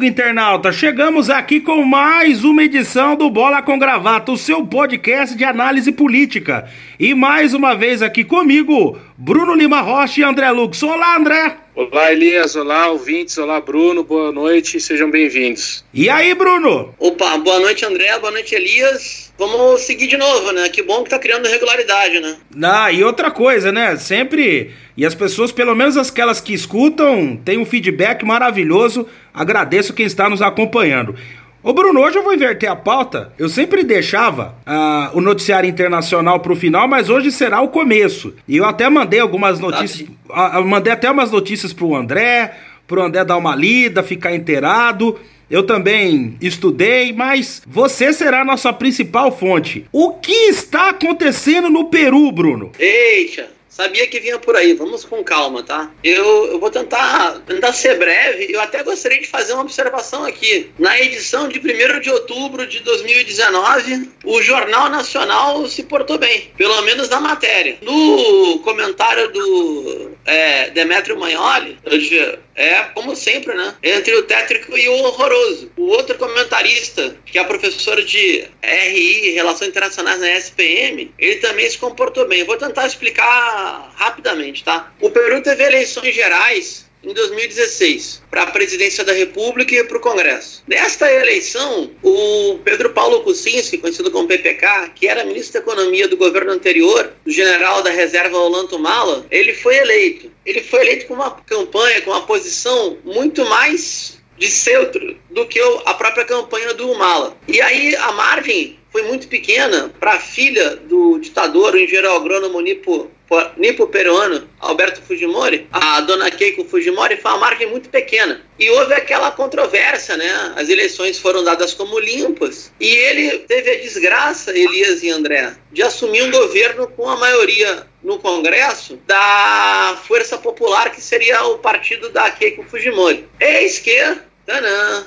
Amigo internauta. Chegamos aqui com mais uma edição do Bola com Gravata, o seu podcast de análise política. E mais uma vez aqui comigo, Bruno Lima Rocha e André Lux. Olá, André. Olá, Elias. Olá, ouvintes. Olá, Bruno. Boa noite. Sejam bem-vindos. E aí, Bruno? Opa, boa noite, André. Boa noite, Elias. Vamos seguir de novo, né? Que bom que tá criando regularidade, né? Ah, e outra coisa, né? Sempre. E as pessoas, pelo menos aquelas que escutam, têm um feedback maravilhoso. Agradeço quem está nos acompanhando. Ô Bruno, hoje eu vou inverter a pauta. Eu sempre deixava uh, o noticiário internacional pro final, mas hoje será o começo. E eu até mandei algumas notícias. Uh, mandei até umas notícias pro André, pro André dar uma lida, ficar inteirado. Eu também estudei, mas você será a nossa principal fonte. O que está acontecendo no Peru, Bruno? Eita! Sabia que vinha por aí, vamos com calma, tá? Eu, eu vou tentar, tentar ser breve. Eu até gostaria de fazer uma observação aqui. Na edição de 1 de outubro de 2019, o Jornal Nacional se portou bem, pelo menos na matéria. No comentário do é, Demetrio Magnoli, é como sempre, né? Entre o tétrico e o horroroso. O outro comentarista, que é professor de RI, Relações Internacionais na SPM, ele também se comportou bem. vou tentar explicar rapidamente, tá? O Peru teve eleições gerais em 2016 para a presidência da República e para o Congresso. Nesta eleição, o Pedro Paulo Kuczynski, conhecido como PPK, que era ministro da Economia do governo anterior, o general da reserva Olanto Mala, ele foi eleito. Ele foi eleito com uma campanha, com uma posição muito mais de centro do que a própria campanha do Mala. E aí a margem foi muito pequena para a filha do ditador, o engenheiro agrônomo Nipo nipo peruano Alberto Fujimori, a dona Keiko Fujimori, foi uma margem muito pequena. E houve aquela controvérsia, né? As eleições foram dadas como limpas. E ele teve a desgraça, Elias e André, de assumir um governo com a maioria no Congresso da Força Popular, que seria o partido da Keiko Fujimori. Eis que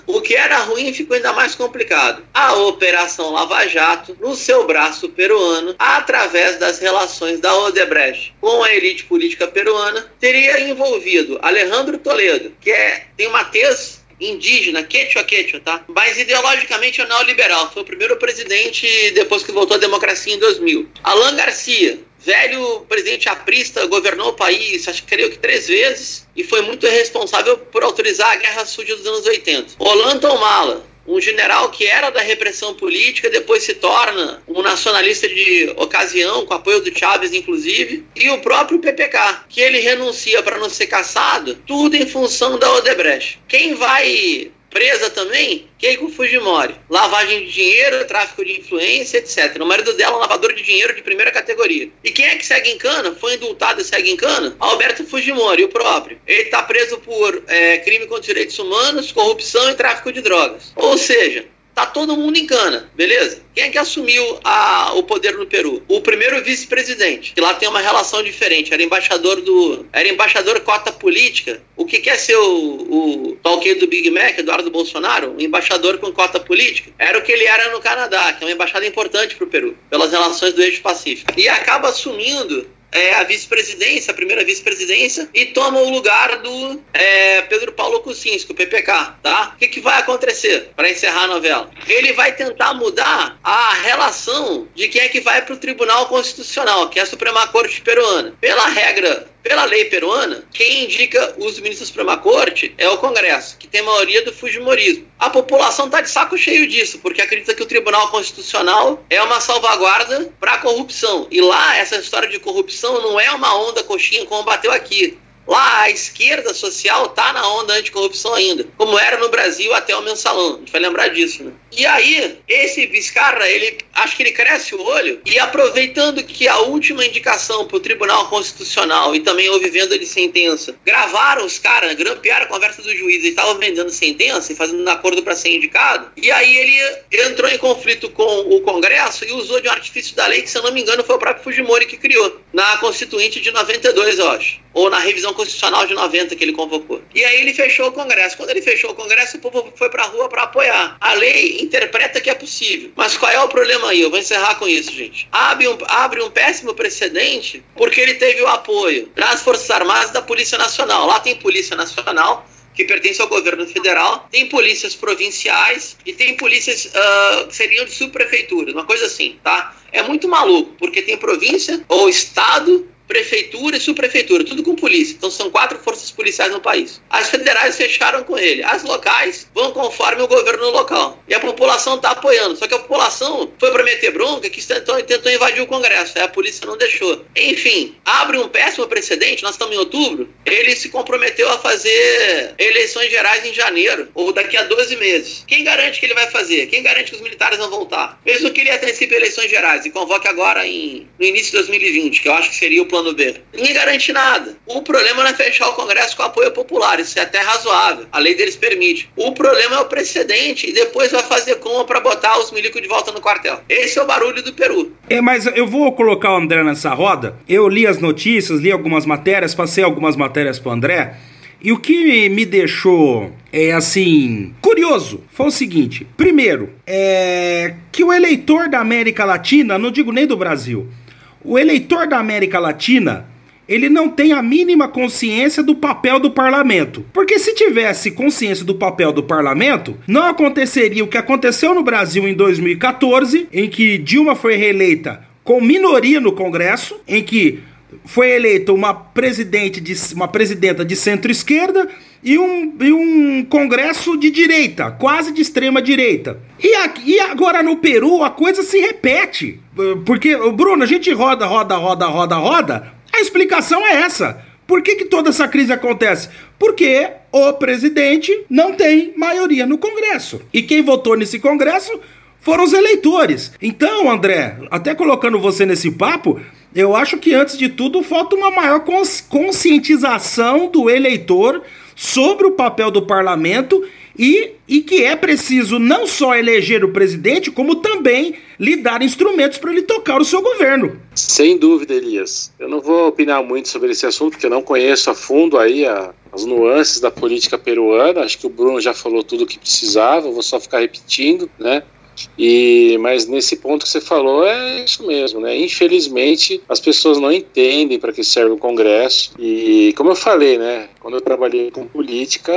O que era ruim ficou ainda mais complicado. A Operação Lava Jato, no seu braço peruano, através das relações da Odebrecht com a elite política peruana, teria envolvido Alejandro Toledo, que é, tem uma tez indígena, quechua quechua, tá? Mas ideologicamente é neoliberal. Foi o primeiro presidente depois que voltou à democracia em 2000. Alan Garcia, velho presidente aprista, governou o país, acho que creio que três vezes, e foi muito responsável por autorizar a Guerra Suja dos anos 80. Olanto Mala, um general que era da repressão política, depois se torna um nacionalista de ocasião, com apoio do Chávez, inclusive, e o próprio PPK, que ele renuncia para não ser caçado, tudo em função da Odebrecht. Quem vai Presa também Keiko Fujimori. Lavagem de dinheiro, tráfico de influência, etc. O marido dela é um lavador de dinheiro de primeira categoria. E quem é que segue em cana? Foi indultado e segue em cana? Alberto Fujimori, o próprio. Ele está preso por é, crime contra os direitos humanos, corrupção e tráfico de drogas. Ou seja, Tá todo mundo em cana, beleza? Quem é que assumiu a, o poder no Peru? O primeiro vice-presidente, que lá tem uma relação diferente. Era embaixador do. Era embaixador cota política. O que quer ser o, o talqueiro do Big Mac, Eduardo Bolsonaro? Um embaixador com cota política. Era o que ele era no Canadá, que é uma embaixada importante para o Peru, pelas relações do eixo Pacífico. E acaba assumindo é, a vice-presidência, a primeira vice-presidência, e toma o lugar do é, Pedro Paulo Kuczynski, o PPK, tá? O que, que vai acontecer para encerrar a novela? Ele vai tentar mudar a relação de quem é que vai para o Tribunal Constitucional, que é a Suprema Corte peruana. Pela regra pela lei peruana, quem indica os ministros da Suprema Corte é o Congresso, que tem maioria do Fujimorismo. A população está de saco cheio disso, porque acredita que o Tribunal Constitucional é uma salvaguarda para a corrupção. E lá, essa história de corrupção não é uma onda coxinha como bateu aqui. Lá a esquerda social tá na onda anticorrupção ainda, como era no Brasil até o mensalão. A gente vai lembrar disso, né? E aí, esse Vizcarra, ele acho que ele cresce o olho e aproveitando que a última indicação para o Tribunal Constitucional e também houve venda de sentença, gravaram os caras, grampearam a conversa do juiz e estavam vendendo sentença e fazendo um acordo para ser indicado. E aí ele entrou em conflito com o Congresso e usou de um artifício da lei que, se eu não me engano, foi o próprio Fujimori que criou, na Constituinte de 92, eu acho ou na revisão constitucional de 90 que ele convocou. E aí ele fechou o Congresso. Quando ele fechou o Congresso, o povo foi para a rua para apoiar. A lei interpreta que é possível. Mas qual é o problema aí? Eu vou encerrar com isso, gente. Abre um, abre um péssimo precedente porque ele teve o apoio das Forças Armadas e da Polícia Nacional. Lá tem Polícia Nacional, que pertence ao governo federal, tem polícias provinciais e tem polícias uh, que seriam de subprefeituras, uma coisa assim, tá? É muito maluco, porque tem província ou estado prefeitura e subprefeitura, tudo com polícia. Então são quatro forças policiais no país. As federais fecharam com ele. As locais vão conforme o governo local. E a população está apoiando. Só que a população foi para meter bronca que tentou, tentou invadir o Congresso. Aí a polícia não deixou. Enfim, abre um péssimo precedente. Nós estamos em outubro. Ele se comprometeu a fazer eleições gerais em janeiro, ou daqui a 12 meses. Quem garante que ele vai fazer? Quem garante que os militares vão voltar? Mesmo que ele antecipe eleições gerais e convoque agora em, no início de 2020, que eu acho que seria o plano B. Ninguém garante nada. O problema não é fechar o Congresso com apoio popular, isso é até razoável. A lei deles permite. O problema é o precedente e depois vai fazer como para botar os milicos de volta no quartel. Esse é o barulho do Peru. É, mas eu vou colocar o André nessa roda. Eu li as notícias, li algumas matérias, passei algumas matérias para André. E o que me deixou, é assim, curioso foi o seguinte: primeiro, é que o eleitor da América Latina, não digo nem do Brasil, o eleitor da América Latina, ele não tem a mínima consciência do papel do parlamento. Porque se tivesse consciência do papel do parlamento, não aconteceria o que aconteceu no Brasil em 2014, em que Dilma foi reeleita com minoria no Congresso, em que foi eleita uma presidente de uma presidenta de centro-esquerda e um, e um congresso de direita, quase de extrema direita. E, aqui, e agora no Peru a coisa se repete. Porque, Bruno, a gente roda, roda, roda, roda, roda. A explicação é essa. Por que, que toda essa crise acontece? Porque o presidente não tem maioria no Congresso. E quem votou nesse Congresso foram os eleitores. Então, André, até colocando você nesse papo, eu acho que antes de tudo falta uma maior conscientização do eleitor sobre o papel do parlamento e, e que é preciso não só eleger o presidente, como também lhe dar instrumentos para ele tocar o seu governo. Sem dúvida, Elias. Eu não vou opinar muito sobre esse assunto, porque eu não conheço a fundo aí a, as nuances da política peruana. Acho que o Bruno já falou tudo o que precisava, vou só ficar repetindo, né? E, mas nesse ponto que você falou é isso mesmo, né? Infelizmente as pessoas não entendem para que serve o Congresso e como eu falei, né? Quando eu trabalhei com política,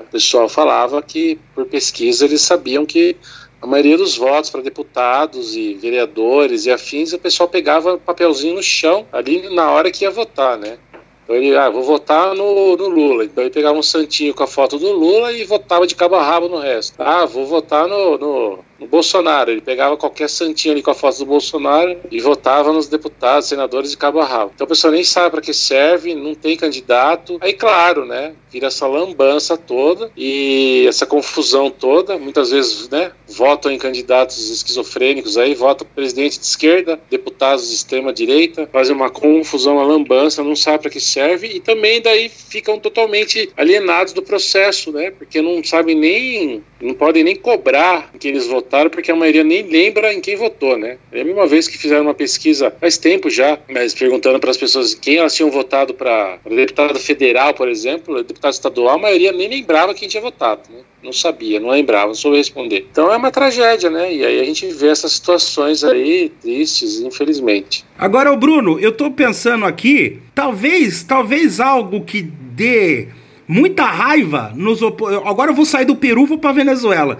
o pessoal falava que por pesquisa eles sabiam que a maioria dos votos para deputados e vereadores e afins, o pessoal pegava papelzinho no chão ali na hora que ia votar, né? Então ele, ah, vou votar no, no, Lula. Então ele pegava um santinho com a foto do Lula e votava de cabo a rabo no resto. Ah, vou votar no, no no Bolsonaro. Ele pegava qualquer santinho ali com a foto do Bolsonaro e votava nos deputados, senadores de cabo a rabo. Então a pessoa nem sabe para que serve, não tem candidato. Aí, claro, né, vira essa lambança toda e essa confusão toda. Muitas vezes, né, votam em candidatos esquizofrênicos aí, votam presidente de esquerda, deputados de extrema direita, fazem uma confusão, uma lambança, não sabe para que serve e também daí ficam totalmente alienados do processo, né, porque não sabem nem, não podem nem cobrar que eles votaram votaram, porque a maioria nem lembra em quem votou, né? É a mesma vez que fizeram uma pesquisa faz tempo já, mas perguntando para as pessoas quem elas tinham votado para deputado federal, por exemplo, deputado estadual, a maioria nem lembrava quem tinha votado, né? Não sabia, não lembrava, não soube responder. Então é uma tragédia, né? E aí a gente vê essas situações aí tristes, infelizmente. Agora, o Bruno, eu tô pensando aqui, talvez, talvez algo que dê muita raiva nos op... Agora eu vou sair do Peru, vou para Venezuela.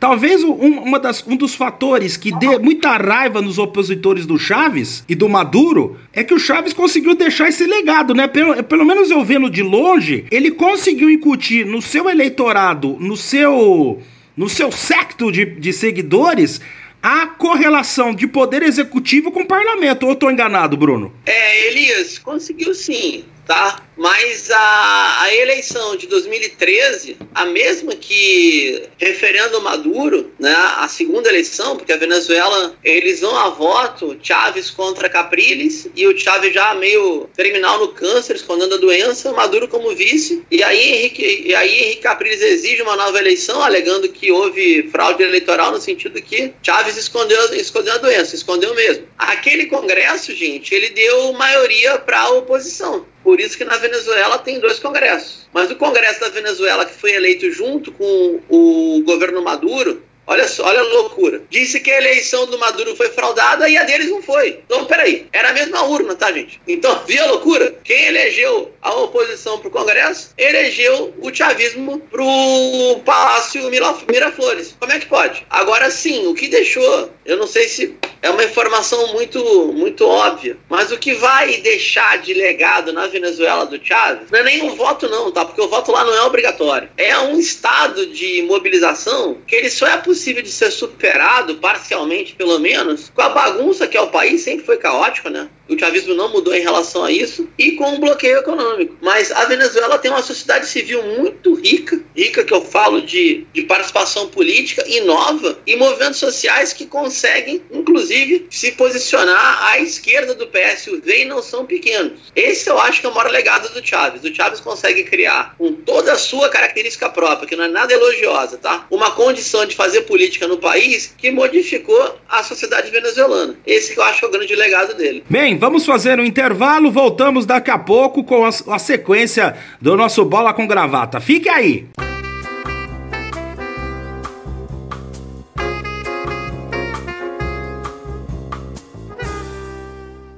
Talvez um, uma das, um dos fatores que dê muita raiva nos opositores do Chaves e do Maduro é que o Chaves conseguiu deixar esse legado, né? Pelo, pelo menos eu vendo de longe, ele conseguiu incutir no seu eleitorado, no seu, no seu secto de, de seguidores, a correlação de poder executivo com o parlamento. Ou tô enganado, Bruno? É, Elias, conseguiu sim tá? Mas a, a eleição de 2013, a mesma que referendo Maduro, né, a segunda eleição, porque a Venezuela, eles vão a voto, Chávez contra Capriles, e o Chávez já meio terminal no câncer, escondendo a doença, Maduro como vice, e aí Henrique, e aí Henrique Capriles exige uma nova eleição, alegando que houve fraude eleitoral no sentido que Chávez escondeu, escondeu a doença, escondeu mesmo. Aquele congresso, gente, ele deu maioria para a oposição. Por isso que na Venezuela tem dois congressos. Mas o Congresso da Venezuela, que foi eleito junto com o governo Maduro, Olha só, olha a loucura. Disse que a eleição do Maduro foi fraudada e a deles não foi. Então, peraí. Era a mesma urna, tá, gente? Então, viu a loucura? Quem elegeu a oposição pro Congresso, elegeu o chavismo pro Palácio Miraflores. Como é que pode? Agora sim, o que deixou, eu não sei se é uma informação muito, muito óbvia, mas o que vai deixar de legado na Venezuela do Chávez não é nem o voto não, tá? Porque o voto lá não é obrigatório. É um estado de mobilização que ele só é possível de ser superado, parcialmente pelo menos, com a bagunça que é o país, sempre foi caótico, né? O chavismo não mudou em relação a isso e com o bloqueio econômico. Mas a Venezuela tem uma sociedade civil muito rica, rica que eu falo de, de participação política e nova, e movimentos sociais que conseguem, inclusive, se posicionar à esquerda do PSUV e não são pequenos. Esse eu acho que é o maior legado do Chaves. O Chaves consegue criar com toda a sua característica própria, que não é nada elogiosa, tá? Uma condição de fazer política no país que modificou a sociedade venezuelana. Esse que eu acho que é o grande legado dele. Bem, vamos fazer um intervalo, voltamos daqui a pouco com a, a sequência do nosso Bola com Gravata. Fique aí!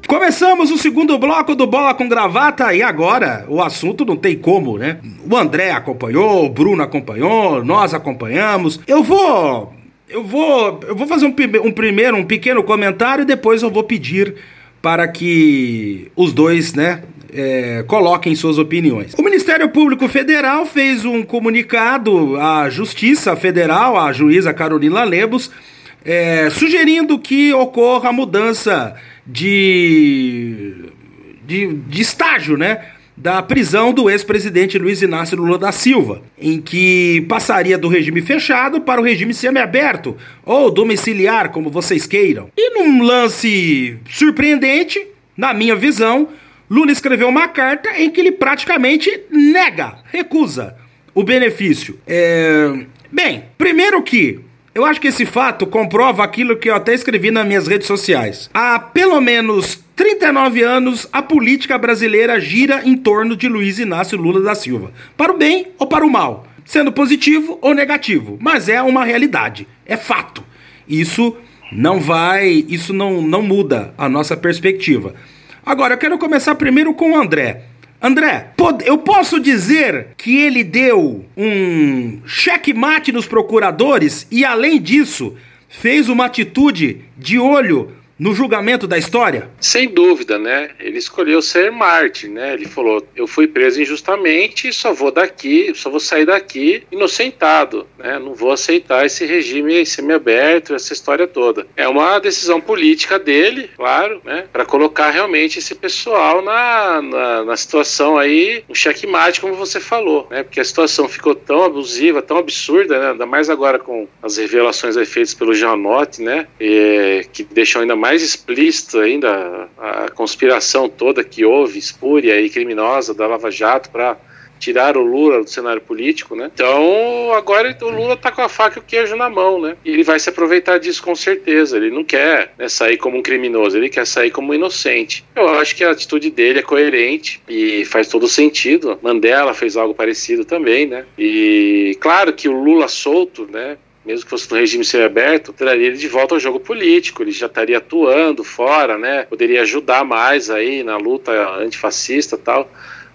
Começamos o segundo bloco do Bola com Gravata e agora o assunto não tem como, né? O André acompanhou, o Bruno acompanhou, nós acompanhamos. Eu vou eu vou eu vou fazer um, um primeiro um pequeno comentário e depois eu vou pedir para que os dois, né, é, coloquem suas opiniões. O Ministério Público Federal fez um comunicado à Justiça Federal, à juíza Carolina Lebos, é, sugerindo que ocorra a mudança de, de, de estágio, né? Da prisão do ex-presidente Luiz Inácio Lula da Silva, em que passaria do regime fechado para o regime semiaberto, ou domiciliar, como vocês queiram. E num lance surpreendente, na minha visão, Lula escreveu uma carta em que ele praticamente nega, recusa o benefício. É... Bem, primeiro que eu acho que esse fato comprova aquilo que eu até escrevi nas minhas redes sociais. Há pelo menos 39 anos, a política brasileira gira em torno de Luiz Inácio Lula da Silva. Para o bem ou para o mal. Sendo positivo ou negativo. Mas é uma realidade. É fato. Isso não vai. Isso não, não muda a nossa perspectiva. Agora, eu quero começar primeiro com o André. André, eu posso dizer que ele deu um checkmate nos procuradores e, além disso, fez uma atitude de olho no julgamento da história? Sem dúvida, né? Ele escolheu ser Marte, né? Ele falou: eu fui preso injustamente, só vou daqui, só vou sair daqui inocentado, né? Não vou aceitar esse regime semiaberto, essa história toda. É uma decisão política dele, claro, né? Para colocar realmente esse pessoal na, na, na, situação aí, um checkmate, como você falou, né? Porque a situação ficou tão abusiva, tão absurda, né? Ainda mais agora com as revelações feitas pelo Janote, né? E, que deixam ainda mais mais explícito ainda a conspiração toda que houve, espúria e criminosa da Lava Jato para tirar o Lula do cenário político, né? Então, agora o Lula tá com a faca e o queijo na mão, né? E ele vai se aproveitar disso com certeza. Ele não quer né, sair como um criminoso, ele quer sair como um inocente. Eu acho que a atitude dele é coerente e faz todo sentido. Mandela fez algo parecido também, né? E claro que o Lula solto, né? Mesmo que fosse no regime semiaberto, traria ele de volta ao jogo político, ele já estaria atuando fora, né? Poderia ajudar mais aí na luta antifascista e tal.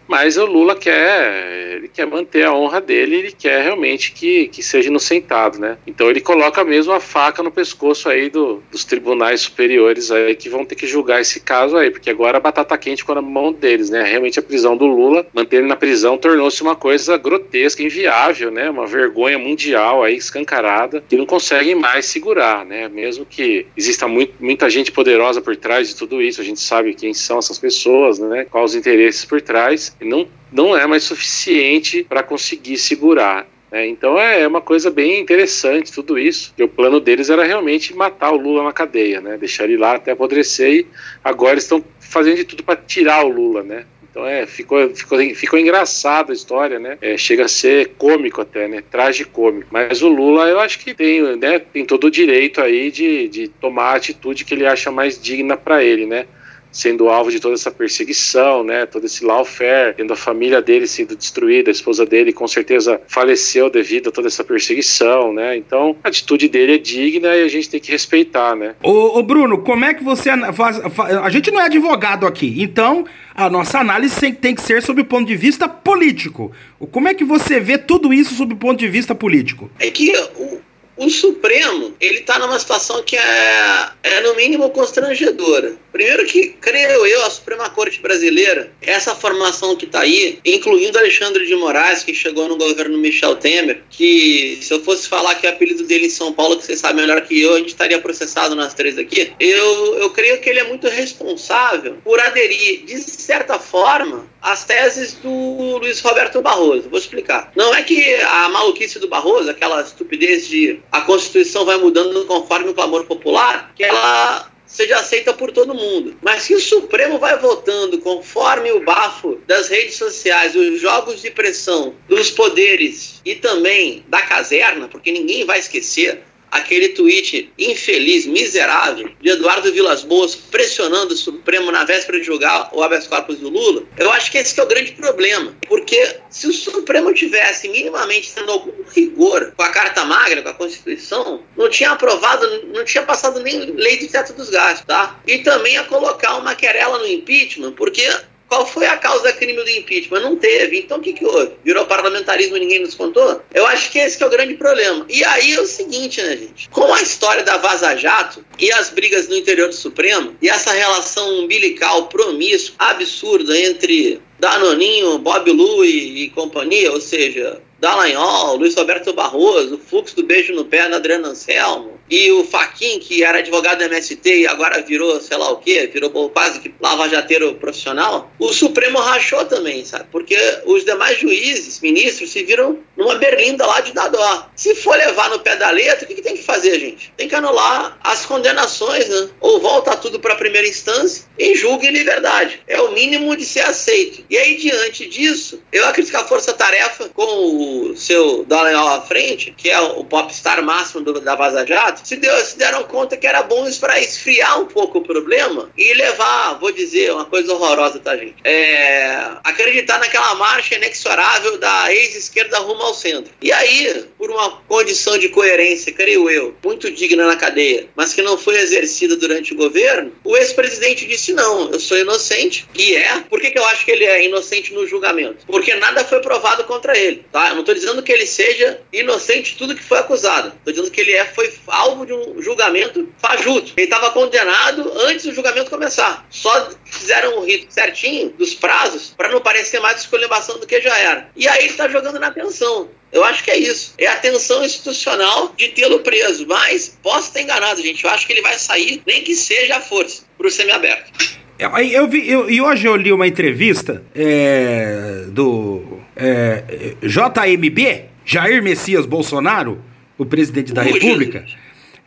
Mas o Lula quer, ele quer manter a honra dele, ele quer realmente que, que seja inocentado, né? Então ele coloca mesmo a faca no pescoço aí do, dos tribunais superiores aí que vão ter que julgar esse caso aí, porque agora a batata quente ficou na mão deles, né? Realmente a prisão do Lula, manter ele na prisão tornou-se uma coisa grotesca, inviável, né? Uma vergonha mundial aí escancarada que não conseguem mais segurar, né? Mesmo que exista muito, muita gente poderosa por trás de tudo isso, a gente sabe quem são essas pessoas, né? Quais os interesses por trás não, não é mais suficiente para conseguir segurar. Né? Então é, é uma coisa bem interessante tudo isso. O plano deles era realmente matar o Lula na cadeia, né? deixar ele lá até apodrecer e agora estão fazendo de tudo para tirar o Lula, né? Então é, ficou, ficou, ficou engraçada a história, né? É, chega a ser cômico até, né? Tragicômico. Mas o Lula, eu acho que tem, né? Tem todo o direito aí de, de tomar a atitude que ele acha mais digna para ele, né? Sendo alvo de toda essa perseguição, né? Todo esse lawfare, tendo a família dele sendo destruída, a esposa dele com certeza faleceu devido a toda essa perseguição, né? Então, a atitude dele é digna e a gente tem que respeitar, né? Ô, ô Bruno, como é que você faz, a gente não é advogado aqui, então a nossa análise tem que ser sob o ponto de vista político. Como é que você vê tudo isso sob o ponto de vista político? É que o, o Supremo, ele está numa situação que é, é, no mínimo, constrangedora. Primeiro que, creio eu, a Suprema Corte Brasileira, essa formação que está aí, incluindo Alexandre de Moraes, que chegou no governo Michel Temer, que se eu fosse falar que é o apelido dele em São Paulo, que você sabe melhor que eu, a gente estaria processado nas três aqui, eu, eu creio que ele é muito responsável por aderir, de certa forma, às teses do Luiz Roberto Barroso. Vou explicar. Não é que a maluquice do Barroso, aquela estupidez de a Constituição vai mudando conforme o clamor popular, que ela seja aceita por todo mundo. Mas se o Supremo vai votando conforme o bafo das redes sociais, os jogos de pressão dos poderes e também da caserna, porque ninguém vai esquecer aquele tweet infeliz, miserável, de Eduardo Vilas Boas pressionando o Supremo na véspera de julgar o habeas corpus do Lula, eu acho que esse é o grande problema. Porque se o Supremo tivesse minimamente tendo algum rigor com a Carta Magna, com a Constituição, não tinha aprovado, não tinha passado nem lei de teto dos gastos, tá? E também a colocar uma querela no impeachment, porque qual foi a causa da crime do impeachment? Não teve. Então o que, que houve? Virou parlamentarismo e ninguém nos contou? Eu acho que esse que é o grande problema. E aí é o seguinte, né, gente? Com a história da Vaza Jato e as brigas no interior do Supremo e essa relação umbilical promíscua, absurda entre Danoninho, Bob Lu e, e companhia, ou seja, Dallagnol, Luiz Roberto Barroso, o fluxo do beijo no pé na Adriana Anselmo, e o Faquin, que era advogado da MST e agora virou, sei lá o quê, virou quase que lava-jateiro profissional, o Supremo rachou também, sabe? Porque os demais juízes, ministros, se viram numa berlinda lá de dadó. Se for levar no pé da letra, o que, que tem que fazer, gente? Tem que anular as condenações, né? Ou volta tudo para a primeira instância e julga em liberdade. É o mínimo de ser aceito. E aí, diante disso, eu acredito que a força-tarefa, com o seu Dallagnol à frente, que é o popstar máximo do, da Vaza Jato, se, deu, se deram conta que era bom isso para esfriar um pouco o problema e levar, vou dizer, uma coisa horrorosa, tá, gente? É, acreditar naquela marcha inexorável da ex-esquerda rumo ao centro. E aí, por uma condição de coerência, creio eu, muito digna na cadeia, mas que não foi exercida durante o governo, o ex-presidente disse: não, eu sou inocente, e é. Por que, que eu acho que ele é inocente no julgamento? Porque nada foi provado contra ele, tá? Eu não estou dizendo que ele seja inocente de tudo que foi acusado. Estou dizendo que ele é, foi alvo de um julgamento fajuto. Ele estava condenado antes do julgamento começar. Só fizeram o rito certinho dos prazos para não parecer mais escolhebação do que já era. E aí ele está jogando na tensão. Eu acho que é isso. É a tensão institucional de tê-lo preso. Mas posso estar enganado, gente. Eu acho que ele vai sair, nem que seja a força, para o semiaberto. Eu, eu vi, eu, e hoje eu li uma entrevista é, do é, JMB, Jair Messias Bolsonaro, o presidente da República.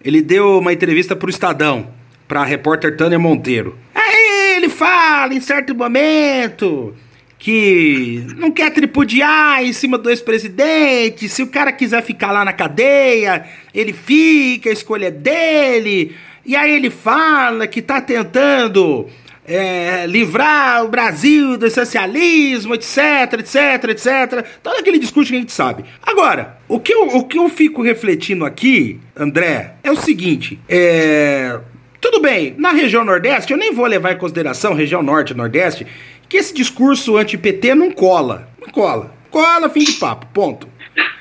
Ele deu uma entrevista pro Estadão, pra repórter Tânia Monteiro. Aí ele fala, em certo momento, que não quer tripudiar em cima do ex-presidente. Se o cara quiser ficar lá na cadeia, ele fica, a escolha é dele. E aí ele fala que tá tentando é, livrar o Brasil do socialismo, etc, etc, etc. Todo aquele discurso que a gente sabe. Agora, o que eu, o que eu fico refletindo aqui, André, é o seguinte: é. Tudo bem, na região Nordeste, eu nem vou levar em consideração, região Norte e Nordeste, que esse discurso anti-PT não cola. Não cola. Cola, fim de papo, ponto.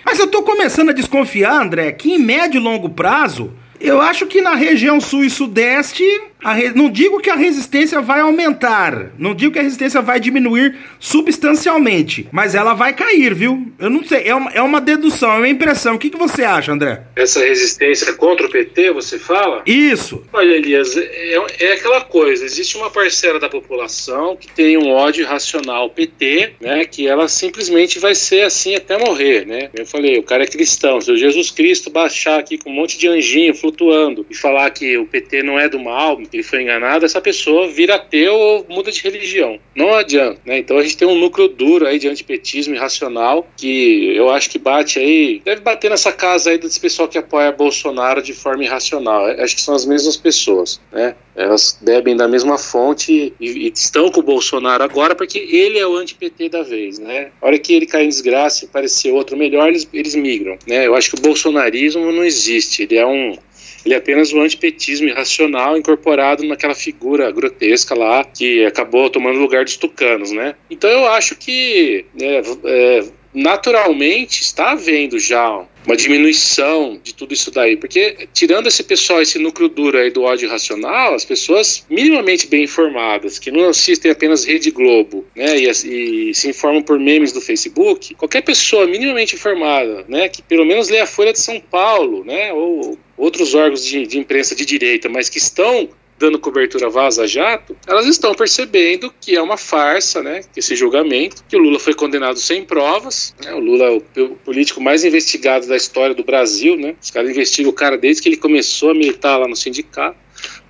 Mas eu tô começando a desconfiar, André, que em médio e longo prazo, eu acho que na região Sul e Sudeste Re... Não digo que a resistência vai aumentar, não digo que a resistência vai diminuir substancialmente, mas ela vai cair, viu? Eu não sei, é uma, é uma dedução, é uma impressão. O que, que você acha, André? Essa resistência contra o PT, você fala? Isso. Olha, Elias, é, é aquela coisa: existe uma parcela da população que tem um ódio irracional ao PT, né? Que ela simplesmente vai ser assim até morrer, né? Eu falei, o cara é cristão, se o Jesus Cristo baixar aqui com um monte de anjinho flutuando e falar que o PT não é do mal, ele foi enganado, essa pessoa vira ateu ou muda de religião. Não adianta, né? Então a gente tem um núcleo duro aí de antipetismo irracional que eu acho que bate aí, deve bater nessa casa aí desse pessoal que apoia Bolsonaro de forma irracional. Acho que são as mesmas pessoas, né? Elas bebem da mesma fonte e, e estão com o Bolsonaro agora porque ele é o anti-PT da vez, né? A hora que ele cai em desgraça e parecer outro melhor, eles, eles migram, né? Eu acho que o bolsonarismo não existe, ele é um ele é apenas o antipetismo irracional incorporado naquela figura grotesca lá que acabou tomando lugar dos tucanos, né? Então eu acho que é, é, naturalmente está havendo já uma diminuição de tudo isso daí, porque tirando esse pessoal, esse núcleo duro aí do ódio racional, as pessoas minimamente bem informadas, que não assistem apenas Rede Globo, né, e, e, se informam por memes do Facebook, qualquer pessoa minimamente informada, né, que pelo menos lê a Folha de São Paulo, né, ou outros órgãos de, de imprensa de direita, mas que estão dando cobertura Vaza Jato, elas estão percebendo que é uma farsa, né? Esse julgamento, que o Lula foi condenado sem provas, né, o Lula é o político mais investigado da história do Brasil, né? Os caras investigam o cara desde que ele começou a militar lá no sindicato.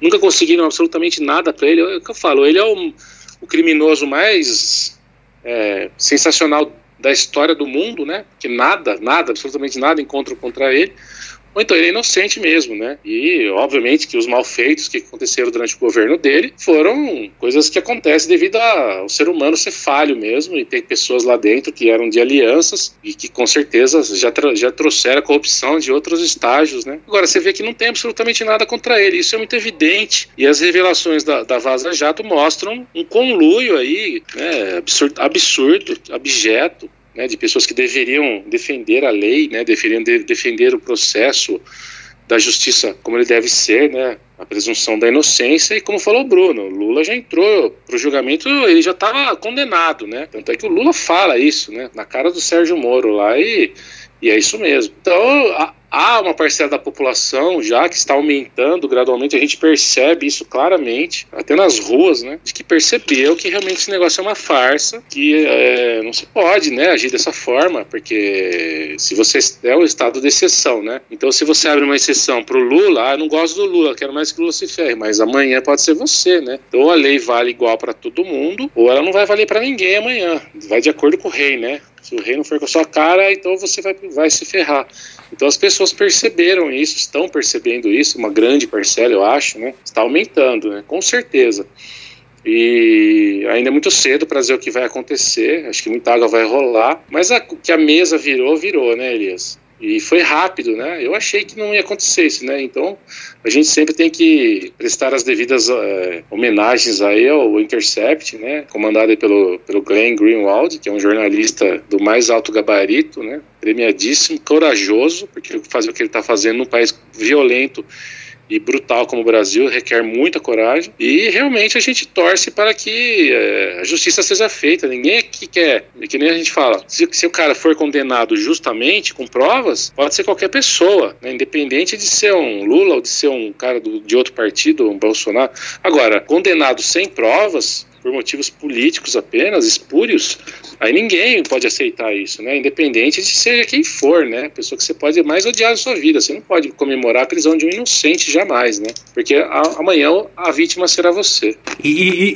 Nunca conseguiram absolutamente nada para ele. É o que eu falo, ele é o, o criminoso mais é, sensacional da história do mundo, né? Que nada, nada, absolutamente nada encontram contra ele ou então ele é inocente mesmo, né? E, obviamente, que os malfeitos que aconteceram durante o governo dele foram coisas que acontecem devido ao ser humano ser falho mesmo, e tem pessoas lá dentro que eram de alianças e que, com certeza, já, já trouxeram a corrupção de outros estágios, né? Agora, você vê que não tem absolutamente nada contra ele, isso é muito evidente, e as revelações da, da Vaza Jato mostram um conluio aí, né, absurdo, absurdo abjeto, né, de pessoas que deveriam defender a lei, né, deveriam de, defender o processo da justiça como ele deve ser, né, a presunção da inocência e como falou o Bruno, Lula já entrou para o julgamento, ele já estava condenado, né, tanto é que o Lula fala isso, né, na cara do Sérgio Moro lá e, e é isso mesmo. Então, há uma parcela da população já que está aumentando gradualmente, a gente percebe isso claramente, até nas ruas, né, de que percebeu que realmente esse negócio é uma farsa, que é, não se pode, né, agir dessa forma, porque se você é o estado de exceção, né, então se você abre uma exceção para o Lula, ah, eu não gosto do Lula, quero mais que o Lula se ferre, mas amanhã pode ser você, né, então a lei vale igual para todo mundo, ou ela não vai valer para ninguém amanhã, vai de acordo com o rei, né, se o rei não for com a sua cara, então você vai, vai se ferrar. Então as pessoas perceberam isso, estão percebendo isso, uma grande parcela, eu acho, né? Está aumentando, né? Com certeza. E ainda é muito cedo para dizer o que vai acontecer. Acho que muita água vai rolar. Mas a, que a mesa virou, virou, né, Elias? E foi rápido, né? Eu achei que não ia acontecer isso, né? Então, a gente sempre tem que prestar as devidas é, homenagens aí ao Intercept, né? Comandado pelo, pelo Glenn Greenwald, que é um jornalista do mais alto gabarito, né? Premiadíssimo, corajoso, porque fazer o que ele está fazendo num país violento e brutal como o Brasil, requer muita coragem. E realmente a gente torce para que é, a justiça seja feita. Ninguém aqui quer, que nem a gente fala, se, se, o cara for condenado justamente, com provas, pode ser qualquer pessoa, né, independente de ser um Lula ou de ser um cara do, de outro partido, um Bolsonaro. Agora, condenado sem provas, por motivos políticos apenas, espúrios, aí ninguém pode aceitar isso, né? Independente de seja quem for, né? Pessoa que você pode mais odiar na sua vida. Você não pode comemorar a prisão de um inocente jamais, né? Porque amanhã a vítima será você. E, e,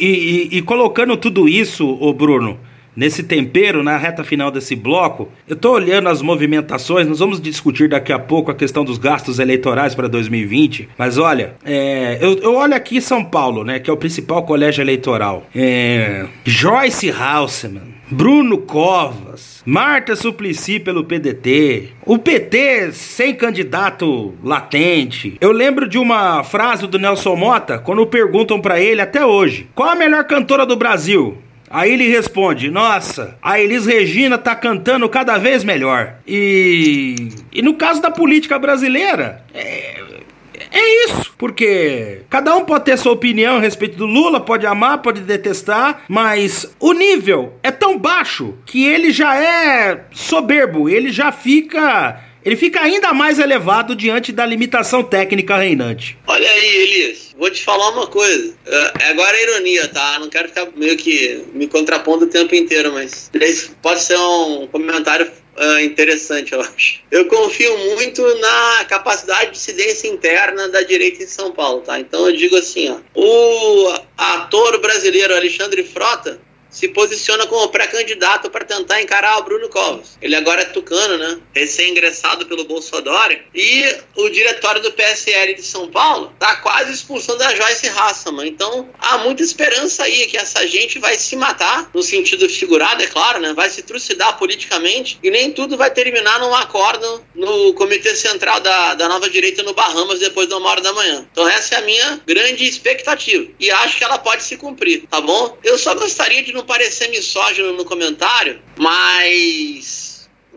e, e colocando tudo isso, ô Bruno, nesse tempero, na reta final desse bloco, eu estou olhando as movimentações, nós vamos discutir daqui a pouco a questão dos gastos eleitorais para 2020, mas olha, é, eu, eu, olho aqui São Paulo, né, que é o principal colégio eleitoral, é, Joyce Haussmann, Bruno Covas, Marta Suplicy pelo PDT, o PT sem candidato latente. Eu lembro de uma frase do Nelson Mota quando perguntam para ele até hoje: qual a melhor cantora do Brasil? Aí ele responde: Nossa, a Elis Regina tá cantando cada vez melhor. E, e no caso da política brasileira, é, é isso, porque cada um pode ter sua opinião a respeito do Lula, pode amar, pode detestar, mas o nível é tão baixo que ele já é soberbo, ele já fica ele fica ainda mais elevado diante da limitação técnica reinante. Olha aí, Elias, vou te falar uma coisa. É, agora é ironia, tá? Não quero ficar meio que me contrapondo o tempo inteiro, mas pode ser um comentário uh, interessante, eu acho. Eu confio muito na capacidade de dissidência interna da direita em São Paulo, tá? Então eu digo assim, ó, o ator brasileiro Alexandre Frota se posiciona como pré-candidato para tentar encarar o Bruno Covas. Ele agora é tucano, né? Recém-ingressado pelo Bolsonaro. E o diretório do PSL de São Paulo tá quase expulsando a Joyce Hasselman. Então há muita esperança aí que essa gente vai se matar, no sentido figurado, é claro, né? Vai se trucidar politicamente e nem tudo vai terminar num acordo no Comitê Central da, da Nova Direita no Bahamas depois de uma hora da manhã. Então essa é a minha grande expectativa. E acho que ela pode se cumprir, tá bom? Eu só gostaria de não parecer misógino no comentário, mas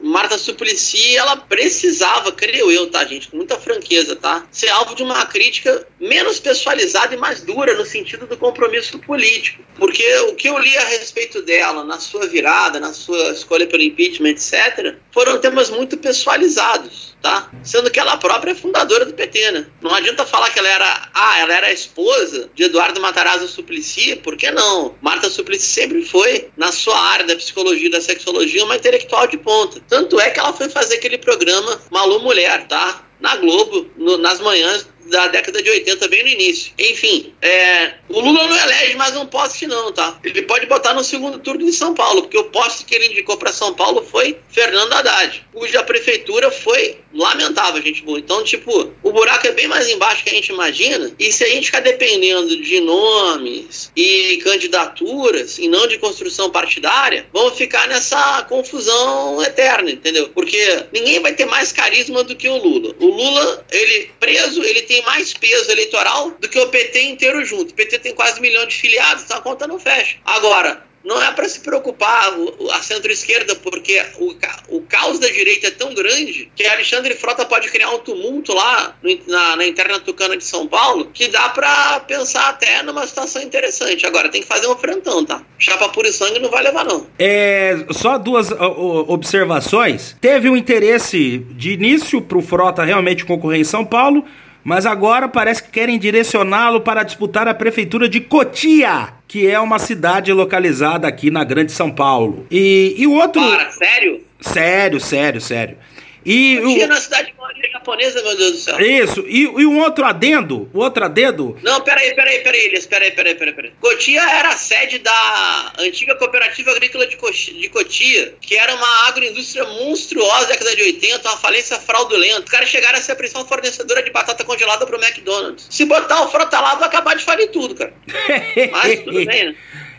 Marta Suplicy, ela precisava, creio eu, tá, gente, com muita franqueza, tá, ser alvo de uma crítica menos pessoalizada e mais dura no sentido do compromisso político. Porque o que eu li a respeito dela, na sua virada, na sua escolha pelo impeachment, etc., foram temas muito pessoalizados tá? Sendo que ela própria é fundadora do PT, né? Não adianta falar que ela era, ah, ela era a esposa de Eduardo Matarazzo Suplicy, por que não? Marta Suplicy sempre foi, na sua área da psicologia e da sexologia, uma intelectual de ponta. Tanto é que ela foi fazer aquele programa Malu Mulher, tá? Na Globo, no, nas manhãs da década de 80, bem no início. Enfim, é, o Lula não elege mais um poste, não, tá? Ele pode botar no segundo turno de São Paulo, porque o poste que ele indicou para São Paulo foi Fernando Haddad, cuja prefeitura foi lamentável, gente boa. Então, tipo, o buraco é bem mais embaixo que a gente imagina, e se a gente ficar dependendo de nomes e candidaturas e não de construção partidária, vamos ficar nessa confusão eterna, entendeu? Porque ninguém vai ter mais carisma do que o Lula. O Lula, ele preso, ele tem tem mais peso eleitoral do que o PT inteiro junto. O PT tem quase um milhão de filiados, então a conta não fecha. Agora, não é para se preocupar a centro-esquerda, porque o, o caos da direita é tão grande que Alexandre Frota pode criar um tumulto lá na, na interna tucana de São Paulo que dá para pensar até numa situação interessante. Agora, tem que fazer um frentão, tá? Chapa pura e sangue não vai levar, não. É, só duas observações. Teve um interesse de início para o Frota realmente concorrer em São Paulo, mas agora parece que querem direcioná-lo para disputar a prefeitura de Cotia, que é uma cidade localizada aqui na Grande São Paulo. E, e o outro. Para, sério? Sério, sério, sério. E Cotia o... na cidade japonesa, meu Deus do céu. Isso, e, e um outro adendo, o outro adendo... Não, peraí, peraí, peraí, Elias, peraí, peraí, peraí, peraí. Cotia era a sede da antiga Cooperativa Agrícola de, de Cotia, que era uma agroindústria monstruosa da década de 80, uma falência fraudulenta. Os caras chegaram a ser a principal fornecedora de batata congelada pro McDonald's. Se botar o frota lá, vai acabar de falir tudo, cara. Mas tudo bem, né?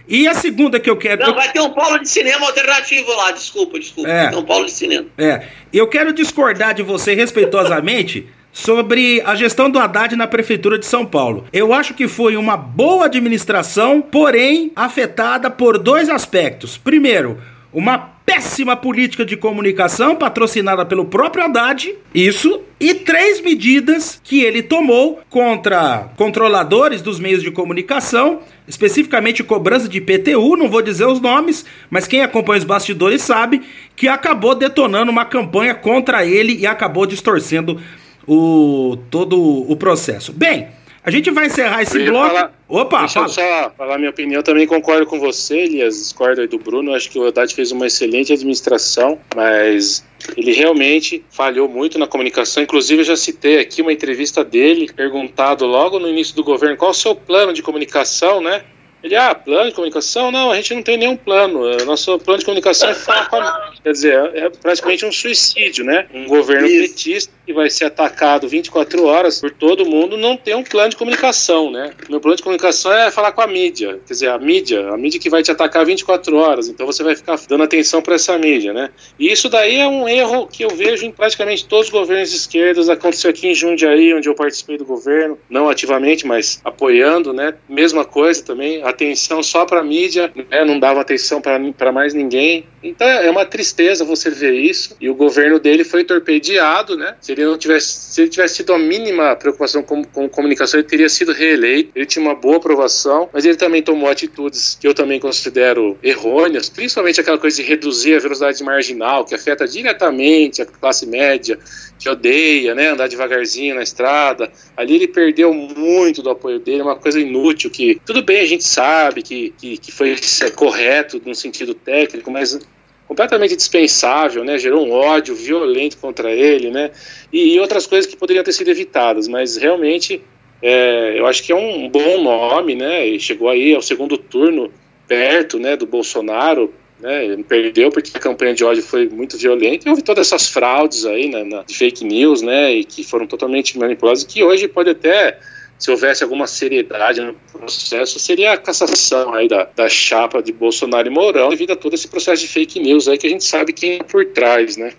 E a segunda que eu quero. Não, vai ter um polo de cinema alternativo lá, desculpa, desculpa. É, vai ter um polo de cinema. É. Eu quero discordar de você respeitosamente. sobre a gestão do Haddad na prefeitura de São Paulo. Eu acho que foi uma boa administração, porém afetada por dois aspectos. Primeiro, uma péssima política de comunicação patrocinada pelo próprio Haddad, isso, e três medidas que ele tomou contra controladores dos meios de comunicação, especificamente cobrança de IPTU, não vou dizer os nomes, mas quem acompanha os bastidores sabe que acabou detonando uma campanha contra ele e acabou distorcendo o todo o processo. Bem, a gente vai encerrar esse bloco. Falar, Opa, deixa fala. eu só falar minha opinião. Também concordo com você, Elias. Discordo aí do Bruno. Acho que o Haddad fez uma excelente administração, mas ele realmente falhou muito na comunicação. Inclusive, eu já citei aqui uma entrevista dele, perguntado logo no início do governo qual o seu plano de comunicação, né? Ele, ah, plano de comunicação? Não, a gente não tem nenhum plano. O nosso plano de comunicação é falar com a... Quer dizer, é praticamente um suicídio, né? Um governo Isso. petista que vai ser atacado 24 horas por todo mundo não tem um plano de comunicação, né? Meu plano de comunicação é falar com a mídia. Quer dizer, a mídia, a mídia que vai te atacar 24 horas. Então você vai ficar dando atenção para essa mídia, né? E isso daí é um erro que eu vejo em praticamente todos os governos de esquerdas. Aconteceu aqui em Jundiaí, onde eu participei do governo, não ativamente, mas apoiando, né? Mesma coisa também. Atenção só para a mídia, né, não dava atenção para mais ninguém. Então é uma tristeza você ver isso. E o governo dele foi torpedeado, né? Ele não tivesse, se ele tivesse tido a mínima preocupação com, com comunicação, ele teria sido reeleito. Ele tinha uma boa aprovação, mas ele também tomou atitudes que eu também considero errôneas, principalmente aquela coisa de reduzir a velocidade marginal, que afeta diretamente a classe média, que odeia, né, andar devagarzinho na estrada. Ali ele perdeu muito do apoio dele, é uma coisa inútil que tudo bem a gente sabe que, que, que foi correto no sentido técnico, mas completamente dispensável, né? Gerou um ódio violento contra ele, né? E, e outras coisas que poderiam ter sido evitadas, mas realmente é, eu acho que é um bom nome, né? E chegou aí ao segundo turno perto, né, do Bolsonaro, né? Ele perdeu porque a campanha de ódio foi muito violenta e houve todas essas fraudes aí, né, na, de fake news, né? E que foram totalmente manipuladas, que hoje pode até se houvesse alguma seriedade no processo, seria a cassação aí da, da chapa de Bolsonaro e Mourão devido a todo esse processo de fake news aí que a gente sabe quem é por trás, né?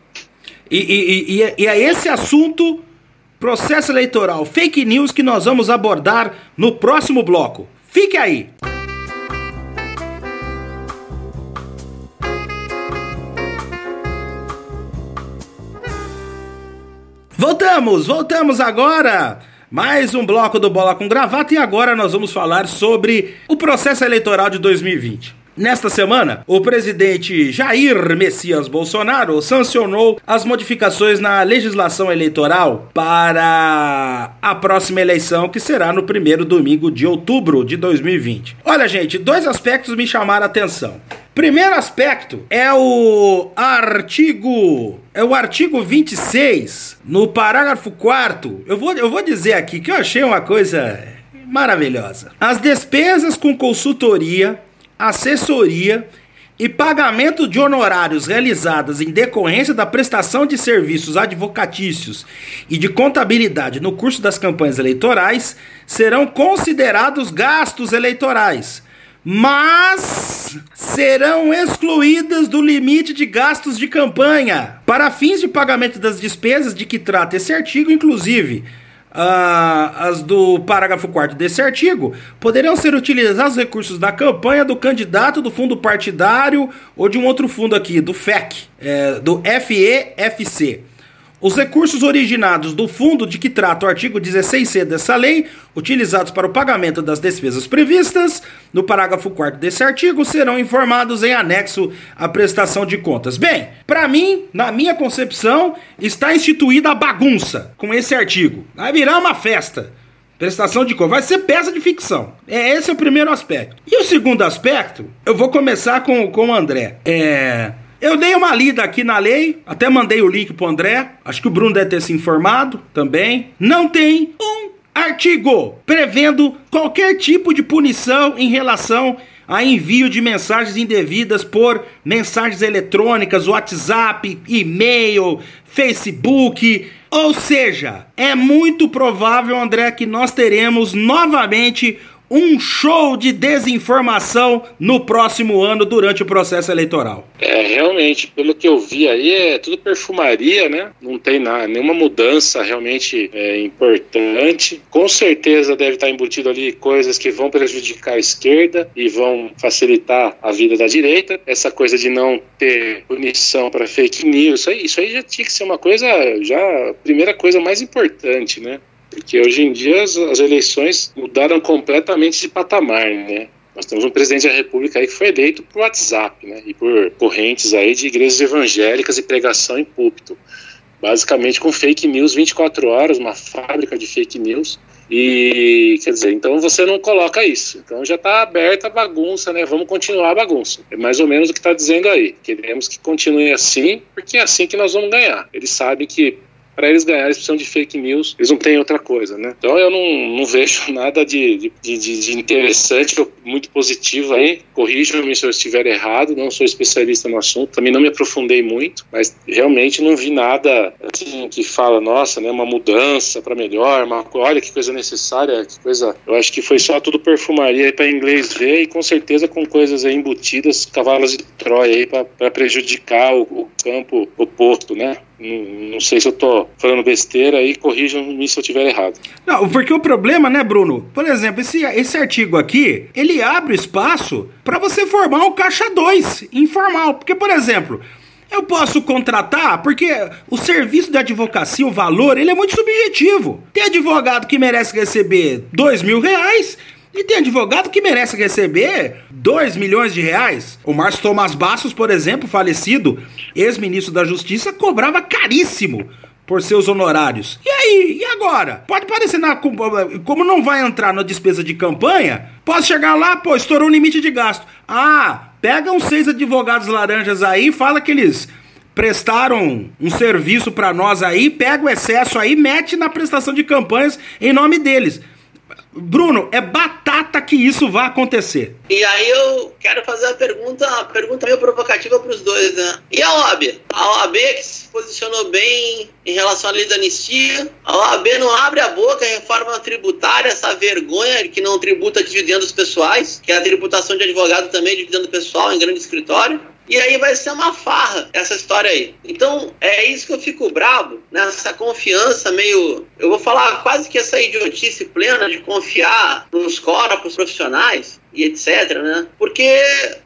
E, e, e, e é esse assunto, processo eleitoral, fake news, que nós vamos abordar no próximo bloco. Fique aí! Voltamos, voltamos agora! Mais um bloco do Bola com Gravata e agora nós vamos falar sobre o processo eleitoral de 2020. Nesta semana, o presidente Jair Messias Bolsonaro sancionou as modificações na legislação eleitoral para a próxima eleição, que será no primeiro domingo de outubro de 2020. Olha, gente, dois aspectos me chamaram a atenção. Primeiro aspecto é o artigo. É o artigo 26, no parágrafo 4. Eu vou, eu vou dizer aqui que eu achei uma coisa maravilhosa. As despesas com consultoria, assessoria e pagamento de honorários realizadas em decorrência da prestação de serviços advocatícios e de contabilidade no curso das campanhas eleitorais serão considerados gastos eleitorais mas serão excluídas do limite de gastos de campanha para fins de pagamento das despesas de que trata esse artigo, inclusive. Uh, as do parágrafo 4 desse artigo, poderão ser utilizados os recursos da campanha do candidato do fundo partidário ou de um outro fundo aqui, do FEC, é, do FEFC os recursos originados do fundo de que trata o artigo 16c dessa lei, utilizados para o pagamento das despesas previstas no parágrafo 4 desse artigo, serão informados em anexo à prestação de contas. Bem, para mim, na minha concepção, está instituída a bagunça com esse artigo. Vai virar uma festa. Prestação de contas. Vai ser peça de ficção. É esse é o primeiro aspecto. E o segundo aspecto, eu vou começar com, com o André. É. Eu dei uma lida aqui na lei, até mandei o link pro André. Acho que o Bruno deve ter se informado também. Não tem um artigo prevendo qualquer tipo de punição em relação a envio de mensagens indevidas por mensagens eletrônicas, WhatsApp, e-mail, Facebook. Ou seja, é muito provável, André, que nós teremos novamente um show de desinformação no próximo ano durante o processo eleitoral. É, realmente, pelo que eu vi aí, é tudo perfumaria, né? Não tem nada, nenhuma mudança realmente é, importante. Com certeza deve estar embutido ali coisas que vão prejudicar a esquerda e vão facilitar a vida da direita. Essa coisa de não ter punição para fake news, isso aí, isso aí já tinha que ser uma coisa, já a primeira coisa mais importante, né? Porque hoje em dia as, as eleições mudaram completamente de patamar, né? Nós temos um presidente da República aí que foi eleito por WhatsApp, né? E por correntes aí de igrejas evangélicas e pregação em púlpito. Basicamente com fake news 24 horas, uma fábrica de fake news. E quer dizer, então você não coloca isso. Então já está aberta a bagunça, né? Vamos continuar a bagunça. É mais ou menos o que está dizendo aí. Queremos que continue assim, porque é assim que nós vamos ganhar. Eles sabem que para eles ganharem, eles precisam de fake news, eles não têm outra coisa, né? Então eu não, não vejo nada de, de, de, de interessante ou muito positivo aí. Corrijam-me se eu estiver errado, não sou especialista no assunto, também não me aprofundei muito, mas realmente não vi nada assim que fala, nossa, né, uma mudança para melhor, uma, olha que coisa necessária, que coisa. Eu acho que foi só tudo perfumaria para inglês ver e com certeza com coisas aí embutidas, cavalos de Troia aí para prejudicar o, o campo oposto, né? Não, não, sei se eu tô falando besteira aí, corrijam-me se eu estiver errado. Não, porque o problema, né, Bruno? Por exemplo, esse, esse artigo aqui, ele abre espaço para você formar um caixa 2 informal. Porque, por exemplo, eu posso contratar, porque o serviço de advocacia, o valor, ele é muito subjetivo. Tem advogado que merece receber dois mil reais, e tem advogado que merece receber 2 milhões de reais. O Márcio Tomás Bastos, por exemplo, falecido, ex-ministro da Justiça, cobrava caríssimo por seus honorários. E aí? E agora? Pode parecer na, como não vai entrar na despesa de campanha, posso chegar lá, pô, estourou o limite de gasto. Ah, pega uns seis advogados laranjas aí, fala que eles prestaram um serviço para nós aí, pega o excesso aí, mete na prestação de campanhas em nome deles. Bruno, é batata que isso vai acontecer. E aí eu quero fazer a pergunta, uma pergunta meio provocativa para os dois, né? E a OAB? A OAB que se posicionou bem em relação à lei da anistia, a OAB não abre a boca, reforma tributária, essa vergonha que não tributa dividendos pessoais, que é a tributação de advogado também, dividendo pessoal em grande escritório. E aí vai ser uma farra essa história aí. Então é isso que eu fico bravo, nessa confiança meio. Eu vou falar quase que essa idiotice plena de confiar nos corpos profissionais e etc, né? Porque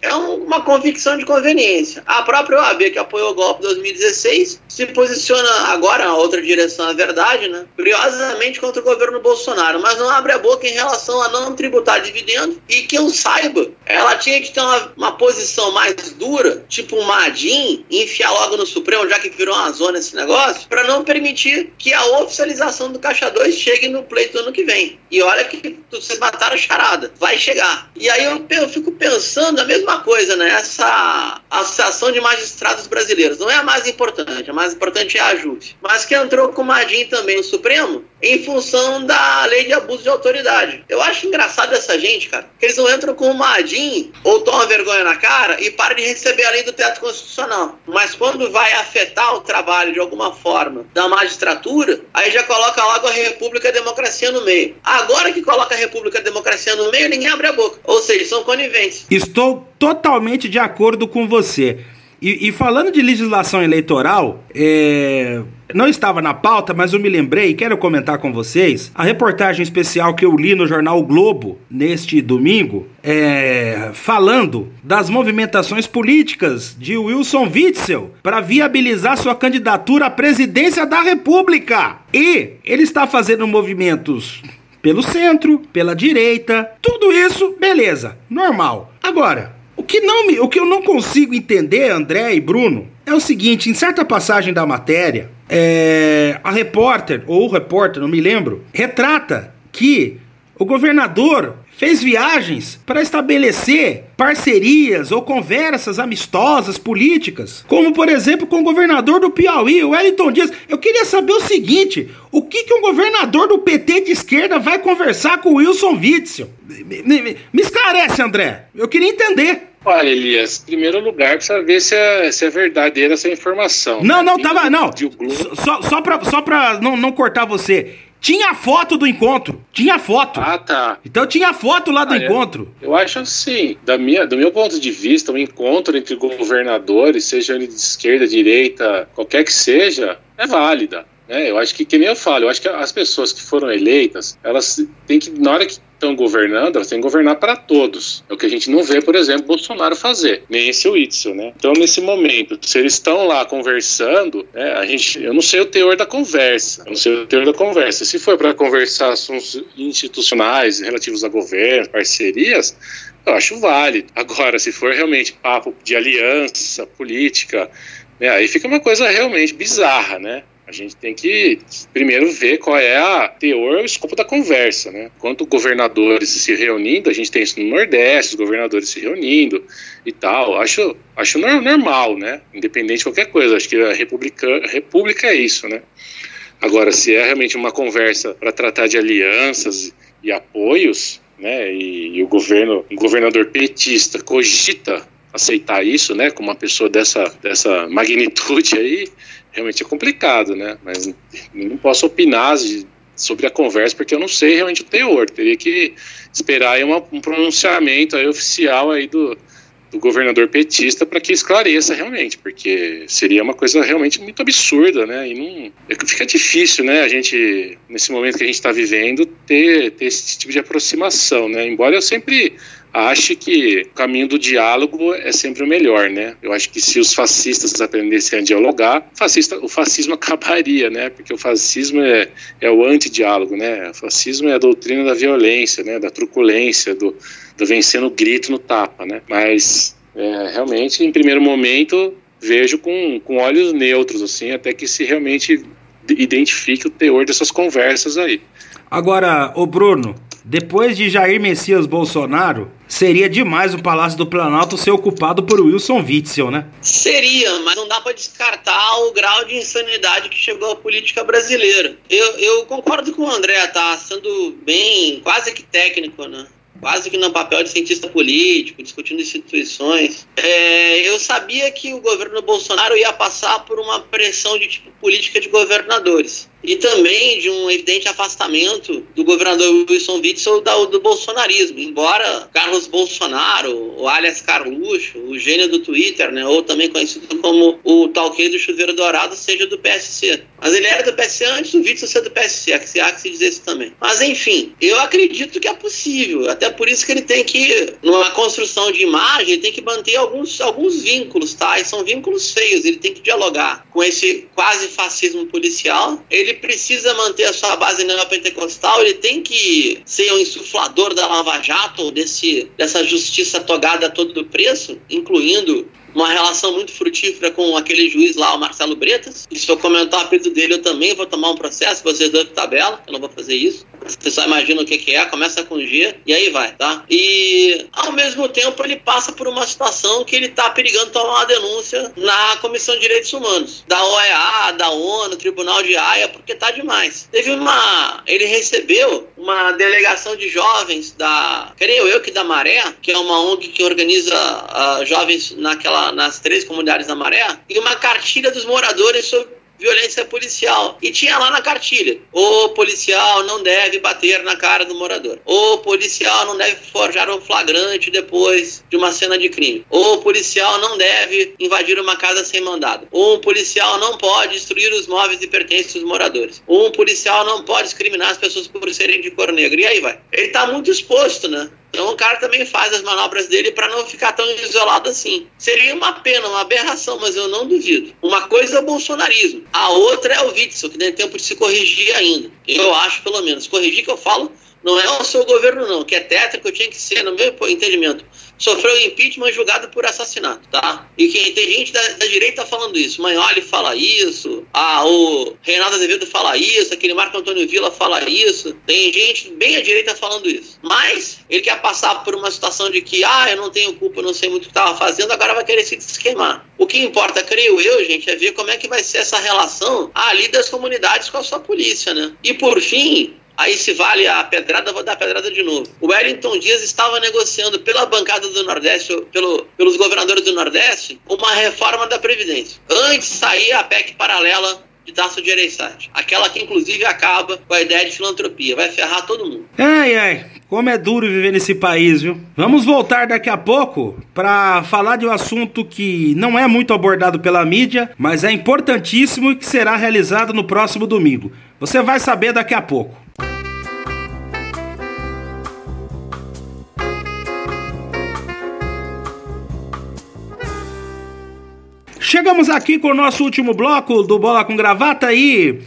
é uma convicção de conveniência. A própria OAB, que apoiou o golpe em 2016, se posiciona agora na outra direção, a verdade, né? Curiosamente contra o governo Bolsonaro, mas não abre a boca em relação a não tributar dividendo e que eu saiba, ela tinha que ter uma, uma posição mais dura, tipo um Madim, e enfiar logo no Supremo, já que virou uma zona esse negócio, para não permitir que a oficialização do Caixa 2 chegue no pleito do ano que vem. E olha que vocês mataram a charada, vai chegar. E aí eu, eu fico pensando a mesma coisa, né? Essa Associação de Magistrados Brasileiros não é a mais importante, a mais importante é a JUF. Mas que entrou com o Madin também no Supremo em função da lei de abuso de autoridade. Eu acho engraçado essa gente, cara, que eles não entram com o Madin ou tomam vergonha na cara e param de receber a lei do teto constitucional. Mas quando vai afetar o trabalho de alguma forma da magistratura, aí já coloca logo a República e a Democracia no meio. Agora que coloca a República e a Democracia no meio, ninguém abre a boca. Ou seja, são coniventes. Estou totalmente de acordo com você. E, e falando de legislação eleitoral, é, não estava na pauta, mas eu me lembrei, quero comentar com vocês, a reportagem especial que eu li no jornal o Globo neste domingo, é, falando das movimentações políticas de Wilson Witzel para viabilizar sua candidatura à presidência da República. E ele está fazendo movimentos pelo centro, pela direita, tudo isso, beleza, normal. Agora, que, não me, o que eu não consigo entender, André e Bruno, é o seguinte: em certa passagem da matéria, é, a repórter, ou o repórter, não me lembro, retrata que o governador fez viagens para estabelecer parcerias ou conversas amistosas políticas, como por exemplo com o governador do Piauí, o Wellington Dias. Eu queria saber o seguinte: o que, que um governador do PT de esquerda vai conversar com o Wilson Witzel? Me, me, me esclarece, André. Eu queria entender. Olha, Elias, em primeiro lugar, precisa ver se é, se é verdadeira essa informação. Não, né? não, tava. Não. Só, só pra, só pra não, não cortar você. Tinha foto do encontro. Tinha foto. Ah, tá. Então tinha foto lá do ah, encontro. Eu, eu acho assim, da minha, do meu ponto de vista, um encontro entre governadores, seja ele de esquerda, direita, qualquer que seja, é válida. Né? Eu acho que, que nem eu falo, eu acho que as pessoas que foram eleitas, elas têm que, na hora que estão governando, elas têm que governar para todos. É o que a gente não vê, por exemplo, Bolsonaro fazer, nem esse Witzel, né? Então, nesse momento, se eles estão lá conversando, né, a gente, eu não sei o teor da conversa, eu não sei o teor da conversa. Se for para conversar assuntos institucionais relativos a governo, parcerias, eu acho válido. Agora, se for realmente papo de aliança política, né, aí fica uma coisa realmente bizarra, né? A gente tem que primeiro ver qual é a teor o escopo da conversa, né? Quanto governadores se reunindo, a gente tem isso no Nordeste, os governadores se reunindo e tal. Acho, acho normal, né? Independente de qualquer coisa. Acho que a república, república é isso, né? Agora, se é realmente uma conversa para tratar de alianças e apoios, né? E, e o governo, o governador petista cogita aceitar isso, né? Com uma pessoa dessa, dessa magnitude aí, realmente é complicado, né? Mas não posso opinar sobre a conversa porque eu não sei realmente o teor. Teria que esperar aí uma, um pronunciamento aí oficial aí do, do governador petista para que esclareça realmente, porque seria uma coisa realmente muito absurda, né? E não é fica difícil, né? A gente nesse momento que a gente está vivendo ter, ter esse tipo de aproximação, né? Embora eu sempre acho que o caminho do diálogo é sempre o melhor, né? Eu acho que se os fascistas aprendessem a dialogar, fascista, o fascismo acabaria, né? Porque o fascismo é, é o antidiálogo, né? O fascismo é a doutrina da violência, né? Da truculência, do, do vencer no grito, no tapa, né? Mas, é, realmente, em primeiro momento, vejo com, com olhos neutros, assim, até que se realmente identifique o teor dessas conversas aí. Agora, o Bruno, depois de Jair Messias Bolsonaro, seria demais o Palácio do Planalto ser ocupado por Wilson Witzel, né? Seria, mas não dá para descartar o grau de insanidade que chegou à política brasileira. Eu, eu concordo com o André, tá sendo bem, quase que técnico, né? quase que no papel de cientista político, discutindo instituições. É, eu sabia que o governo Bolsonaro ia passar por uma pressão de tipo política de governadores e também de um evidente afastamento do governador Wilson Witzel da, do bolsonarismo. Embora Carlos Bolsonaro, o alias Carluxo, o gênio do Twitter, né, ou também conhecido como o talquê do chuveiro dourado, seja do PSC. Mas ele era do PSC antes do Witzel ser do PSC, há que se, há que se dizer isso também. Mas enfim, eu acredito que é possível, até por isso que ele tem que, numa construção de imagem, tem que manter alguns, alguns vínculos, tá? E são vínculos feios, ele tem que dialogar com esse quase fascismo policial, ele ele precisa manter a sua base neopentecostal, ele tem que ser o um insuflador da Lava Jato, desse, dessa justiça togada a todo preço, incluindo uma relação muito frutífera com aquele juiz lá, o Marcelo Bretas. E se eu comentar o apelido dele, eu também vou tomar um processo, vocês dois tabela, eu não vou fazer isso. Você só imagina o que, que é, começa com G e aí vai, tá? E ao mesmo tempo ele passa por uma situação que ele tá perigando tomar uma denúncia na Comissão de Direitos Humanos, da OEA, da ONU, Tribunal de Haia, porque tá demais. Teve uma. Ele recebeu uma delegação de jovens da. Creio eu que da Maré, que é uma ONG que organiza uh, jovens naquela, nas três comunidades da Maré, e uma cartilha dos moradores sobre violência policial. E tinha lá na cartilha: o policial não deve bater na cara do morador. O policial não deve forjar um flagrante depois de uma cena de crime. O policial não deve invadir uma casa sem mandado. Um policial não pode destruir os móveis e pertences dos moradores. Um policial não pode discriminar as pessoas por serem de cor negra. E aí vai. Ele está muito exposto, né? Então o cara também faz as manobras dele para não ficar tão isolado assim. Seria uma pena, uma aberração, mas eu não duvido. Uma coisa é o bolsonarismo, a outra é o Witzel, que tem tempo de se corrigir ainda. Eu acho, pelo menos. Corrigir que eu falo não é o seu governo, não, que é tétrico, tinha que ser, no meu entendimento, sofreu impeachment julgado por assassinato, tá? E que tem gente da, da direita falando isso. Manholi fala isso, ah, o Reinaldo Azevedo fala isso, aquele Marco Antônio Villa fala isso. Tem gente bem à direita falando isso. Mas ele quer passar por uma situação de que, ah, eu não tenho culpa, não sei muito o que estava fazendo, agora vai querer se esquemar. O que importa, creio eu, gente, é ver como é que vai ser essa relação ali das comunidades com a sua polícia, né? E por fim, Aí se vale a pedrada, vou dar a pedrada de novo. O Wellington Dias estava negociando pela bancada do Nordeste, pelo, pelos governadores do Nordeste, uma reforma da Previdência. Antes saía a PEC paralela de Tasso de Ereissati. Aquela que inclusive acaba com a ideia de filantropia. Vai ferrar todo mundo. Ai, ai. Como é duro viver nesse país, viu? Vamos voltar daqui a pouco para falar de um assunto que não é muito abordado pela mídia, mas é importantíssimo e que será realizado no próximo domingo. Você vai saber daqui a pouco. Chegamos aqui com o nosso último bloco do Bola com Gravata e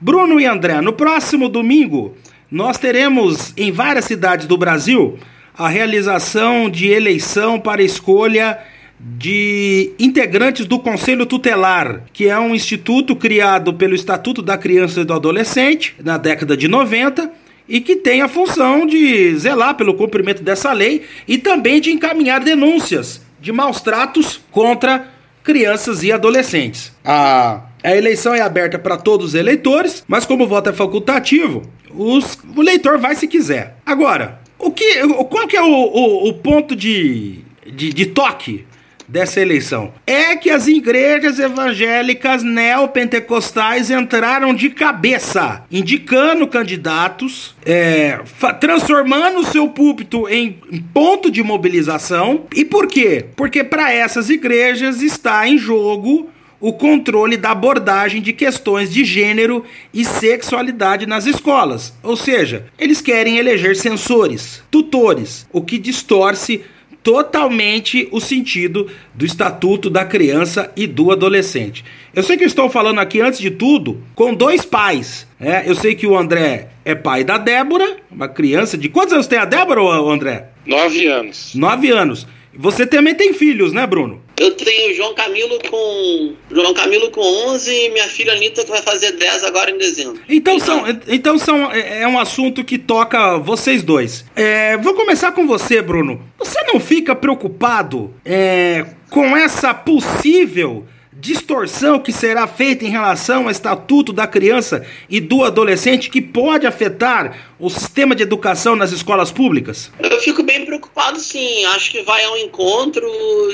Bruno e André, no próximo domingo nós teremos em várias cidades do Brasil a realização de eleição para escolha de integrantes do Conselho Tutelar, que é um instituto criado pelo Estatuto da Criança e do Adolescente na década de 90 e que tem a função de zelar pelo cumprimento dessa lei e também de encaminhar denúncias de maus tratos contra crianças e adolescentes. A, a eleição é aberta para todos os eleitores, mas como o voto é facultativo, os, o eleitor vai se quiser. Agora, o que, qual que é o, o, o ponto de, de, de toque dessa eleição é que as igrejas evangélicas neopentecostais entraram de cabeça, indicando candidatos, é, transformando o seu púlpito em ponto de mobilização. E por quê? Porque para essas igrejas está em jogo o controle da abordagem de questões de gênero e sexualidade nas escolas. Ou seja, eles querem eleger censores, tutores, o que distorce totalmente o sentido do Estatuto da Criança e do Adolescente. Eu sei que eu estou falando aqui, antes de tudo, com dois pais. É, eu sei que o André é pai da Débora, uma criança de. Quantos anos tem a Débora, André? Nove anos. Nove anos. Você também tem filhos, né, Bruno? Eu tenho João Camilo com João Camilo com 11 e minha filha Anitta que vai fazer 10 agora em dezembro. Então, então são, então são, é, é um assunto que toca vocês dois. É, vou começar com você, Bruno. Você não fica preocupado é, com essa possível distorção que será feita em relação ao estatuto da criança e do adolescente que pode afetar o sistema de educação nas escolas públicas? Eu fico bem preocupado, sim. Acho que vai ao encontro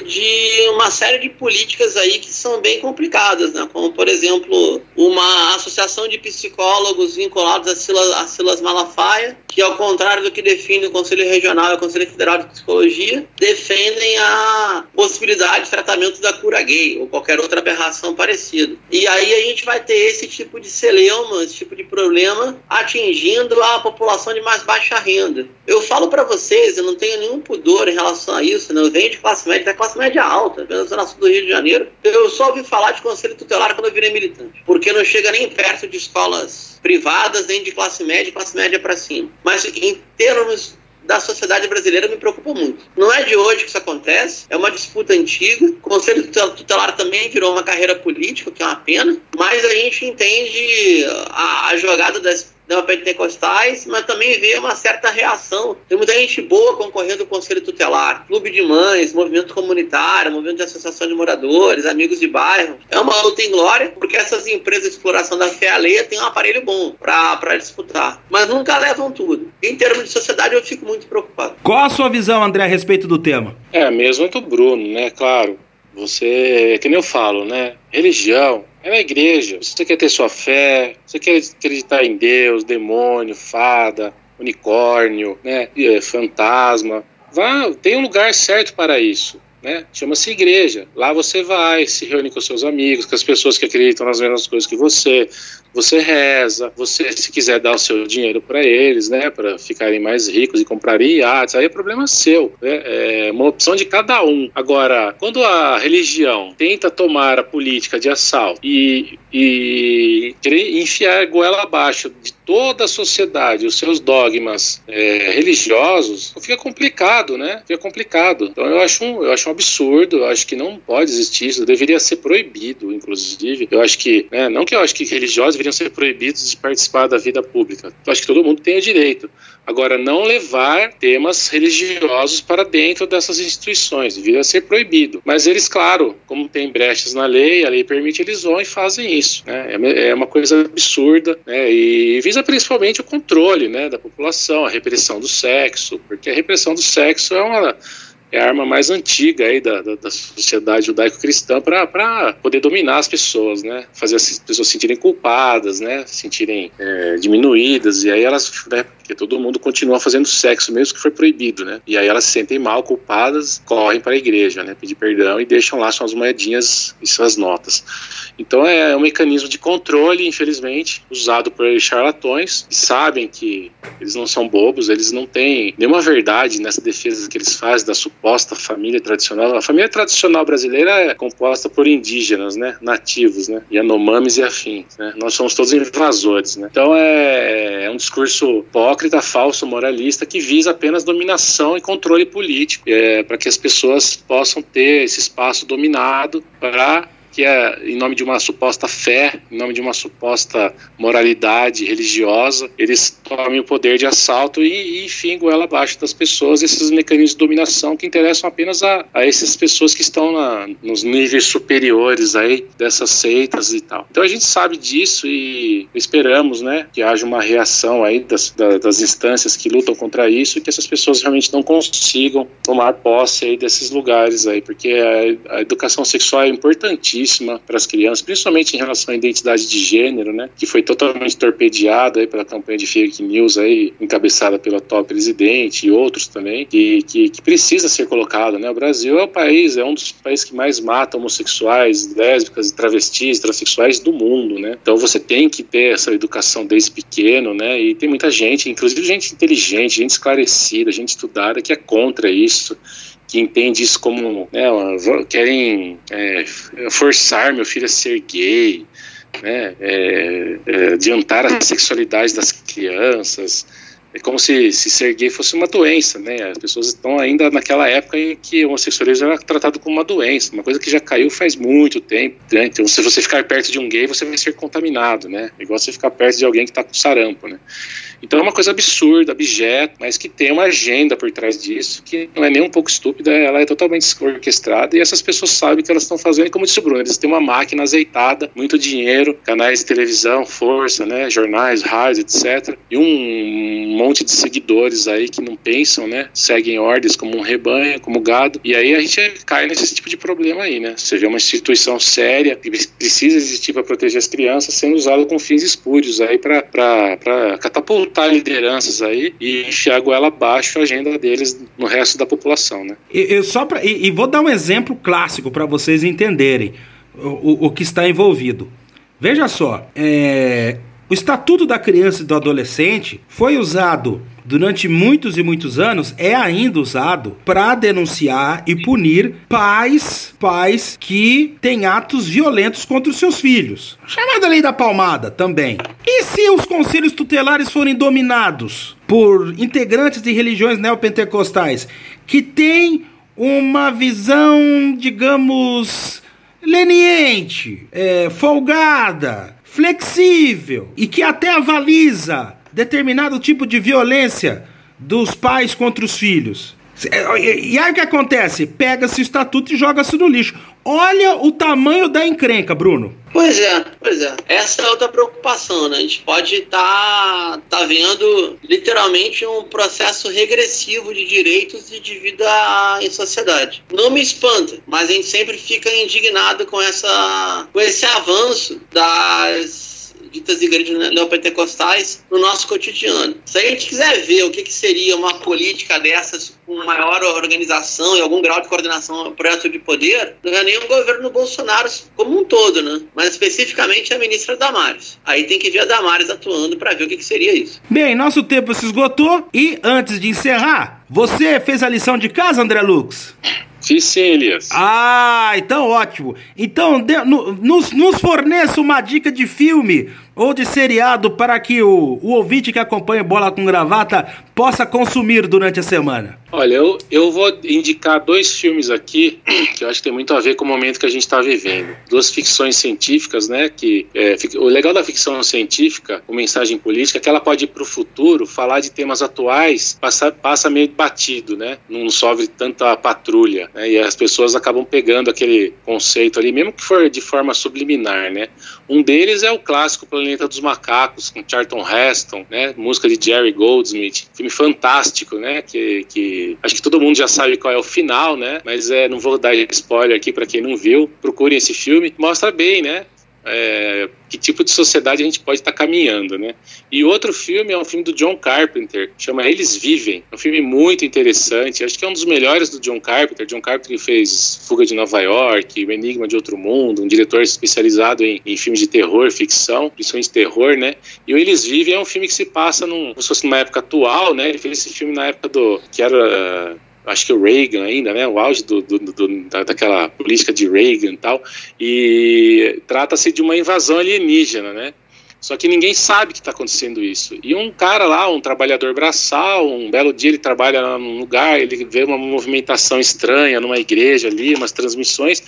de uma série de políticas aí que são bem complicadas, né? Como, por exemplo, uma associação de psicólogos vinculados a Silas, a Silas Malafaia, que, ao contrário do que define o Conselho Regional e o Conselho Federal de Psicologia, defendem a possibilidade de tratamento da cura gay ou qualquer outra aberração parecida. E aí a gente vai ter esse tipo de celeuma, esse tipo de problema atingindo a população população de mais baixa renda. Eu falo para vocês, eu não tenho nenhum pudor em relação a isso, né? eu venho de classe média, da classe média alta, pela zona sul do Rio de Janeiro. Eu só ouvi falar de conselho tutelar quando eu virei militante, porque não chega nem perto de escolas privadas, nem de classe média, classe média para cima. Mas em termos da sociedade brasileira me preocupa muito. Não é de hoje que isso acontece, é uma disputa antiga. O Conselho Tutelar também virou uma carreira política, que é uma pena, mas a gente entende a, a jogada das pentecostais, mas também vê uma certa reação. Tem muita gente boa concorrendo com o Conselho Tutelar, clube de mães, movimento comunitário, movimento de associação de moradores, amigos de bairro. É uma luta em glória, porque essas empresas de exploração da fé alheia têm um aparelho bom para disputar, mas nunca levam tudo. Em termos de sociedade, eu fico muito preocupado. Qual a sua visão, André, a respeito do tema? É a mesma do Bruno, né? Claro. Você, que nem eu falo, né? Religião é uma igreja. Você quer ter sua fé, você quer acreditar em Deus, demônio, fada, unicórnio, né? É, fantasma. Vá, tem um lugar certo para isso. Né? Chama-se igreja. Lá você vai, se reúne com seus amigos, com as pessoas que acreditam nas mesmas coisas que você você reza, você se quiser dar o seu dinheiro para eles, né, para ficarem mais ricos e comprarem iates, aí é problema seu, né? é uma opção de cada um. Agora, quando a religião tenta tomar a política de assalto e, e querer enfiar goela abaixo de toda a sociedade, os seus dogmas é, religiosos, fica complicado, né? Fica complicado. Então eu acho um, eu acho um absurdo, eu acho que não pode existir isso, deveria ser proibido, inclusive. Eu acho que, né, não que eu acho que religiosos deveriam ser proibidos de participar da vida pública. Eu acho que todo mundo tem o direito. Agora, não levar temas religiosos para dentro dessas instituições, deveria ser proibido. Mas eles, claro, como tem brechas na lei, a lei permite, eles vão e fazem isso. Né? É, é uma coisa absurda né? e visa principalmente o controle né, da população, a repressão do sexo, porque a repressão do sexo é uma é a arma mais antiga aí da, da, da sociedade judaico-cristã para poder dominar as pessoas, né? Fazer as pessoas se sentirem culpadas, né? Se sentirem é, diminuídas, e aí elas, né? Porque todo mundo continua fazendo sexo, mesmo que foi proibido, né? E aí elas se sentem mal, culpadas, correm para a igreja, né? Pedir perdão e deixam lá suas moedinhas e suas notas. Então é um mecanismo de controle, infelizmente, usado por charlatões, que sabem que eles não são bobos, eles não têm nenhuma verdade nessa defesa que eles fazem da suposta família tradicional. A família tradicional brasileira é composta por indígenas, né? Nativos, né? Yanomamis e afins, né? Nós somos todos invasores, né? Então é, é um discurso hipócrita, falso, moralista, que visa apenas dominação e controle político, é, para que as pessoas possam ter esse espaço dominado para que é em nome de uma suposta fé, em nome de uma suposta moralidade religiosa, eles tomem o poder de assalto e, e enfim, goela abaixo das pessoas, esses mecanismos de dominação que interessam apenas a, a essas pessoas que estão na, nos níveis superiores aí dessas seitas e tal. Então a gente sabe disso e esperamos, né, que haja uma reação aí das, da, das instâncias que lutam contra isso e que essas pessoas realmente não consigam tomar posse aí desses lugares aí, porque a, a educação sexual é importantíssima importantíssima para as crianças, principalmente em relação à identidade de gênero, né, que foi totalmente torpedeada aí pela campanha de fake news aí, encabeçada pelo atual presidente e outros também, que, que, que precisa ser colocado, né, o Brasil é o país, é um dos países que mais mata homossexuais, lésbicas, travestis, transexuais do mundo, né, então você tem que ter essa educação desde pequeno, né, e tem muita gente, inclusive gente inteligente, gente esclarecida, gente estudada que é contra isso, que entende isso como né, querem é, forçar meu filho a ser gay, né, é, é, adiantar a sexualidade das crianças. É como se, se ser gay fosse uma doença, né? As pessoas estão ainda naquela época em que o homossexualismo era tratado como uma doença, uma coisa que já caiu faz muito tempo, né? Então, se você ficar perto de um gay, você vai ser contaminado, né? Igual você ficar perto de alguém que está com sarampo, né? Então é uma coisa absurda, abjeta, mas que tem uma agenda por trás disso, que não é nem um pouco estúpida, ela é totalmente orquestrada e essas pessoas sabem o que elas estão fazendo, e como disse o Bruno, eles têm uma máquina azeitada, muito dinheiro, canais de televisão, força, né, jornais, rádios, etc. E um monte de seguidores aí que não pensam, né, seguem ordens como um rebanho, como gado, e aí a gente cai nesse tipo de problema aí, né? Você vê uma instituição séria que precisa existir para proteger as crianças sendo usada com fins espúrios aí para catapultar lideranças aí e enfiar a goela abaixo a agenda deles no resto da população, né? E, só pra, e, e, vou dar um exemplo clássico para vocês entenderem o, o, que está envolvido. Veja só, é, o Estatuto da Criança e do Adolescente foi usado durante muitos e muitos anos é ainda usado para denunciar e punir pais, pais que têm atos violentos contra os seus filhos. Chamada lei da palmada também. E se os conselhos tutelares forem dominados por integrantes de religiões neopentecostais que têm uma visão, digamos, leniente, é, folgada, flexível e que até avaliza determinado tipo de violência dos pais contra os filhos. E aí o que acontece? Pega-se o estatuto e joga-se no lixo. Olha o tamanho da encrenca, Bruno. Pois é, pois é. Essa é outra preocupação, né? A gente pode estar tá, tá vendo literalmente um processo regressivo de direitos e de vida em sociedade. Não me espanta, mas a gente sempre fica indignado com essa com esse avanço das ditas igrejas neopentecostais no nosso cotidiano. Se a gente quiser ver o que, que seria uma política dessas com maior organização e algum grau de coordenação projeto de poder, não é nem o governo Bolsonaro como um todo, né? Mas especificamente a ministra Damares. Aí tem que ver a Damares atuando para ver o que, que seria isso. Bem, nosso tempo se esgotou e antes de encerrar, você fez a lição de casa, André Lux? Fiz sim, Elias. Ah, então ótimo. Então, de, no, nos, nos forneça uma dica de filme ou de seriado para que o, o ouvinte que acompanha Bola com Gravata possa consumir durante a semana? Olha, eu, eu vou indicar dois filmes aqui que eu acho que tem muito a ver com o momento que a gente está vivendo. Duas ficções científicas, né? Que é, o legal da ficção científica, com mensagem política, é que ela pode ir para o futuro, falar de temas atuais, passa, passa meio batido, né? Não sofre tanta patrulha, né? E as pessoas acabam pegando aquele conceito ali, mesmo que for de forma subliminar, né? Um deles é o clássico Planeta dos Macacos, com Charlton Heston, né? Música de Jerry Goldsmith. Filme fantástico, né? Que, que acho que todo mundo já sabe qual é o final, né? Mas é, não vou dar spoiler aqui para quem não viu. Procurem esse filme. Mostra bem, né? É, que tipo de sociedade a gente pode estar tá caminhando, né? E outro filme é um filme do John Carpenter, chama Eles Vivem. É um filme muito interessante, acho que é um dos melhores do John Carpenter. John Carpenter fez Fuga de Nova York, O Enigma de Outro Mundo, um diretor especializado em, em filmes de terror, ficção, principalmente terror, né? E o Eles Vivem é um filme que se passa num, como se fosse numa época atual, né? Ele fez esse filme na época do que era acho que o Reagan ainda, né, o auge do, do, do, daquela política de Reagan e tal, e trata-se de uma invasão alienígena, né, só que ninguém sabe que está acontecendo isso. E um cara lá, um trabalhador braçal, um belo dia ele trabalha num lugar, ele vê uma movimentação estranha numa igreja ali, umas transmissões,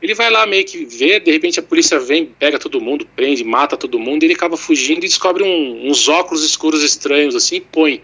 ele vai lá meio que ver, de repente a polícia vem, pega todo mundo, prende, mata todo mundo, e ele acaba fugindo e descobre um, uns óculos escuros estranhos assim e põe.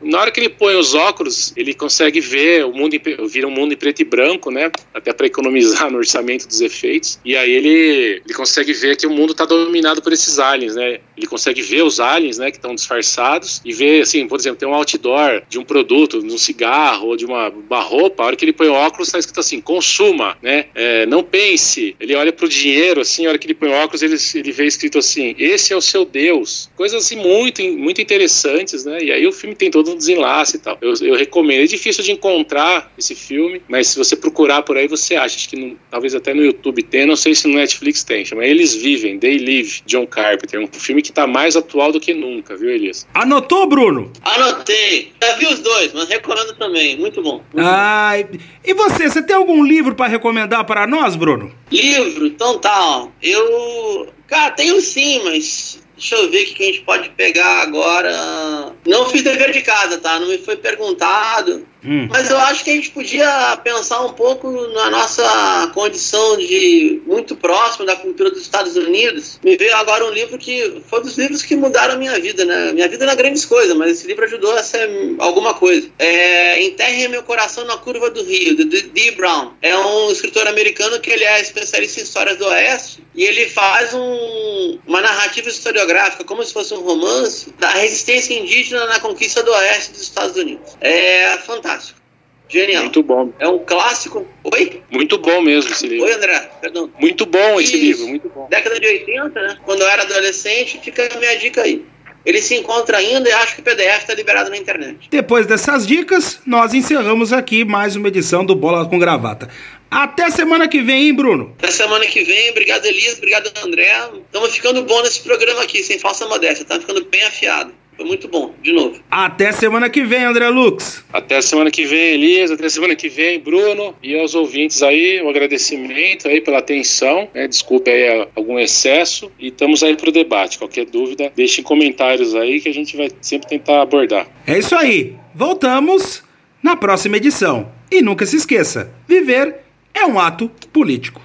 Na hora que ele põe os óculos, ele consegue ver o mundo, vira um mundo em preto e branco, né? Até para economizar no orçamento dos efeitos. E aí ele, ele consegue ver que o mundo está dominado por esses aliens, né? Ele consegue ver os aliens, né? Que estão disfarçados e ver, assim, por exemplo, tem um outdoor de um produto, de um cigarro ou de uma, uma roupa. A hora que ele põe o óculos, está escrito assim: consuma, né? É, não pense. Ele olha para o dinheiro, assim, a hora que ele põe o óculos, ele, ele vê escrito assim: esse é o seu Deus. Coisas assim muito, muito interessantes, né? E aí o filme tem todo todo um desenlace e tal. Eu, eu recomendo. É difícil de encontrar esse filme, mas se você procurar por aí, você acha. Acho que no, talvez até no YouTube tem, não sei se no Netflix tem. Chama Eles Vivem, They Live, John Carpenter. Um filme que tá mais atual do que nunca, viu, Elias? Anotou, Bruno? Anotei. Já vi os dois, mas recomendo também. Muito bom. Muito ah, bom. e você? Você tem algum livro para recomendar para nós, Bruno? Livro? Então tá, ó. Eu. Cara, tenho sim, mas Deixa eu ver o que a gente pode pegar agora. Não fiz dever de casa, tá? Não me foi perguntado. Hum. Mas eu acho que a gente podia pensar um pouco na nossa condição de muito próximo da cultura dos Estados Unidos. Me veio agora um livro que foi dos livros que mudaram a minha vida, né? Minha vida não é grandes coisas, mas esse livro ajudou a ser alguma coisa. É Enterre Meu Coração na Curva do Rio, de Dee Brown. É um escritor americano que ele é especialista em histórias do Oeste e ele faz um, uma narrativa historiográfica, como se fosse um romance, da resistência indígena na conquista do Oeste dos Estados Unidos. É fantástico. Genial. Muito bom. É um clássico. Oi? Muito bom mesmo esse livro. Oi, André. Perdão. Muito bom esse Isso. livro, muito bom. Década de 80, né? Quando eu era adolescente, fica a minha dica aí. Ele se encontra ainda e acho que o PDF está liberado na internet. Depois dessas dicas, nós encerramos aqui mais uma edição do Bola com Gravata. Até semana que vem, hein, Bruno? Até semana que vem. Obrigado, Elias. Obrigado, André. Estamos ficando bom nesse programa aqui, sem falsa modéstia. Tá ficando bem afiado. Foi muito bom, de novo. Até semana que vem, André Lux. Até semana que vem, Elias. Até semana que vem, Bruno. E aos ouvintes aí, um agradecimento aí pela atenção. Né? Desculpe aí algum excesso. E estamos aí para o debate. Qualquer dúvida, deixem comentários aí que a gente vai sempre tentar abordar. É isso aí. Voltamos na próxima edição. E nunca se esqueça: viver é um ato político.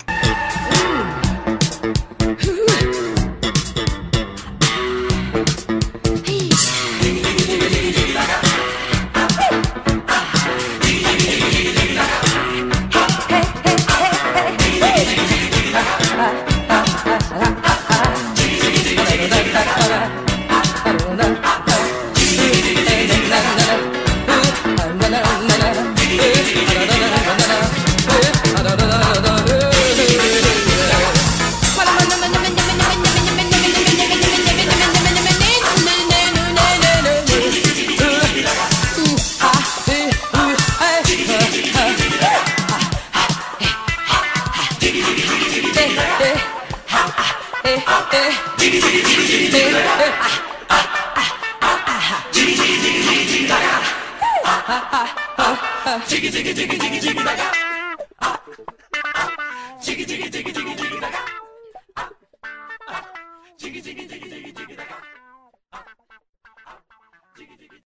지기 지기 지기 지기 지기다가.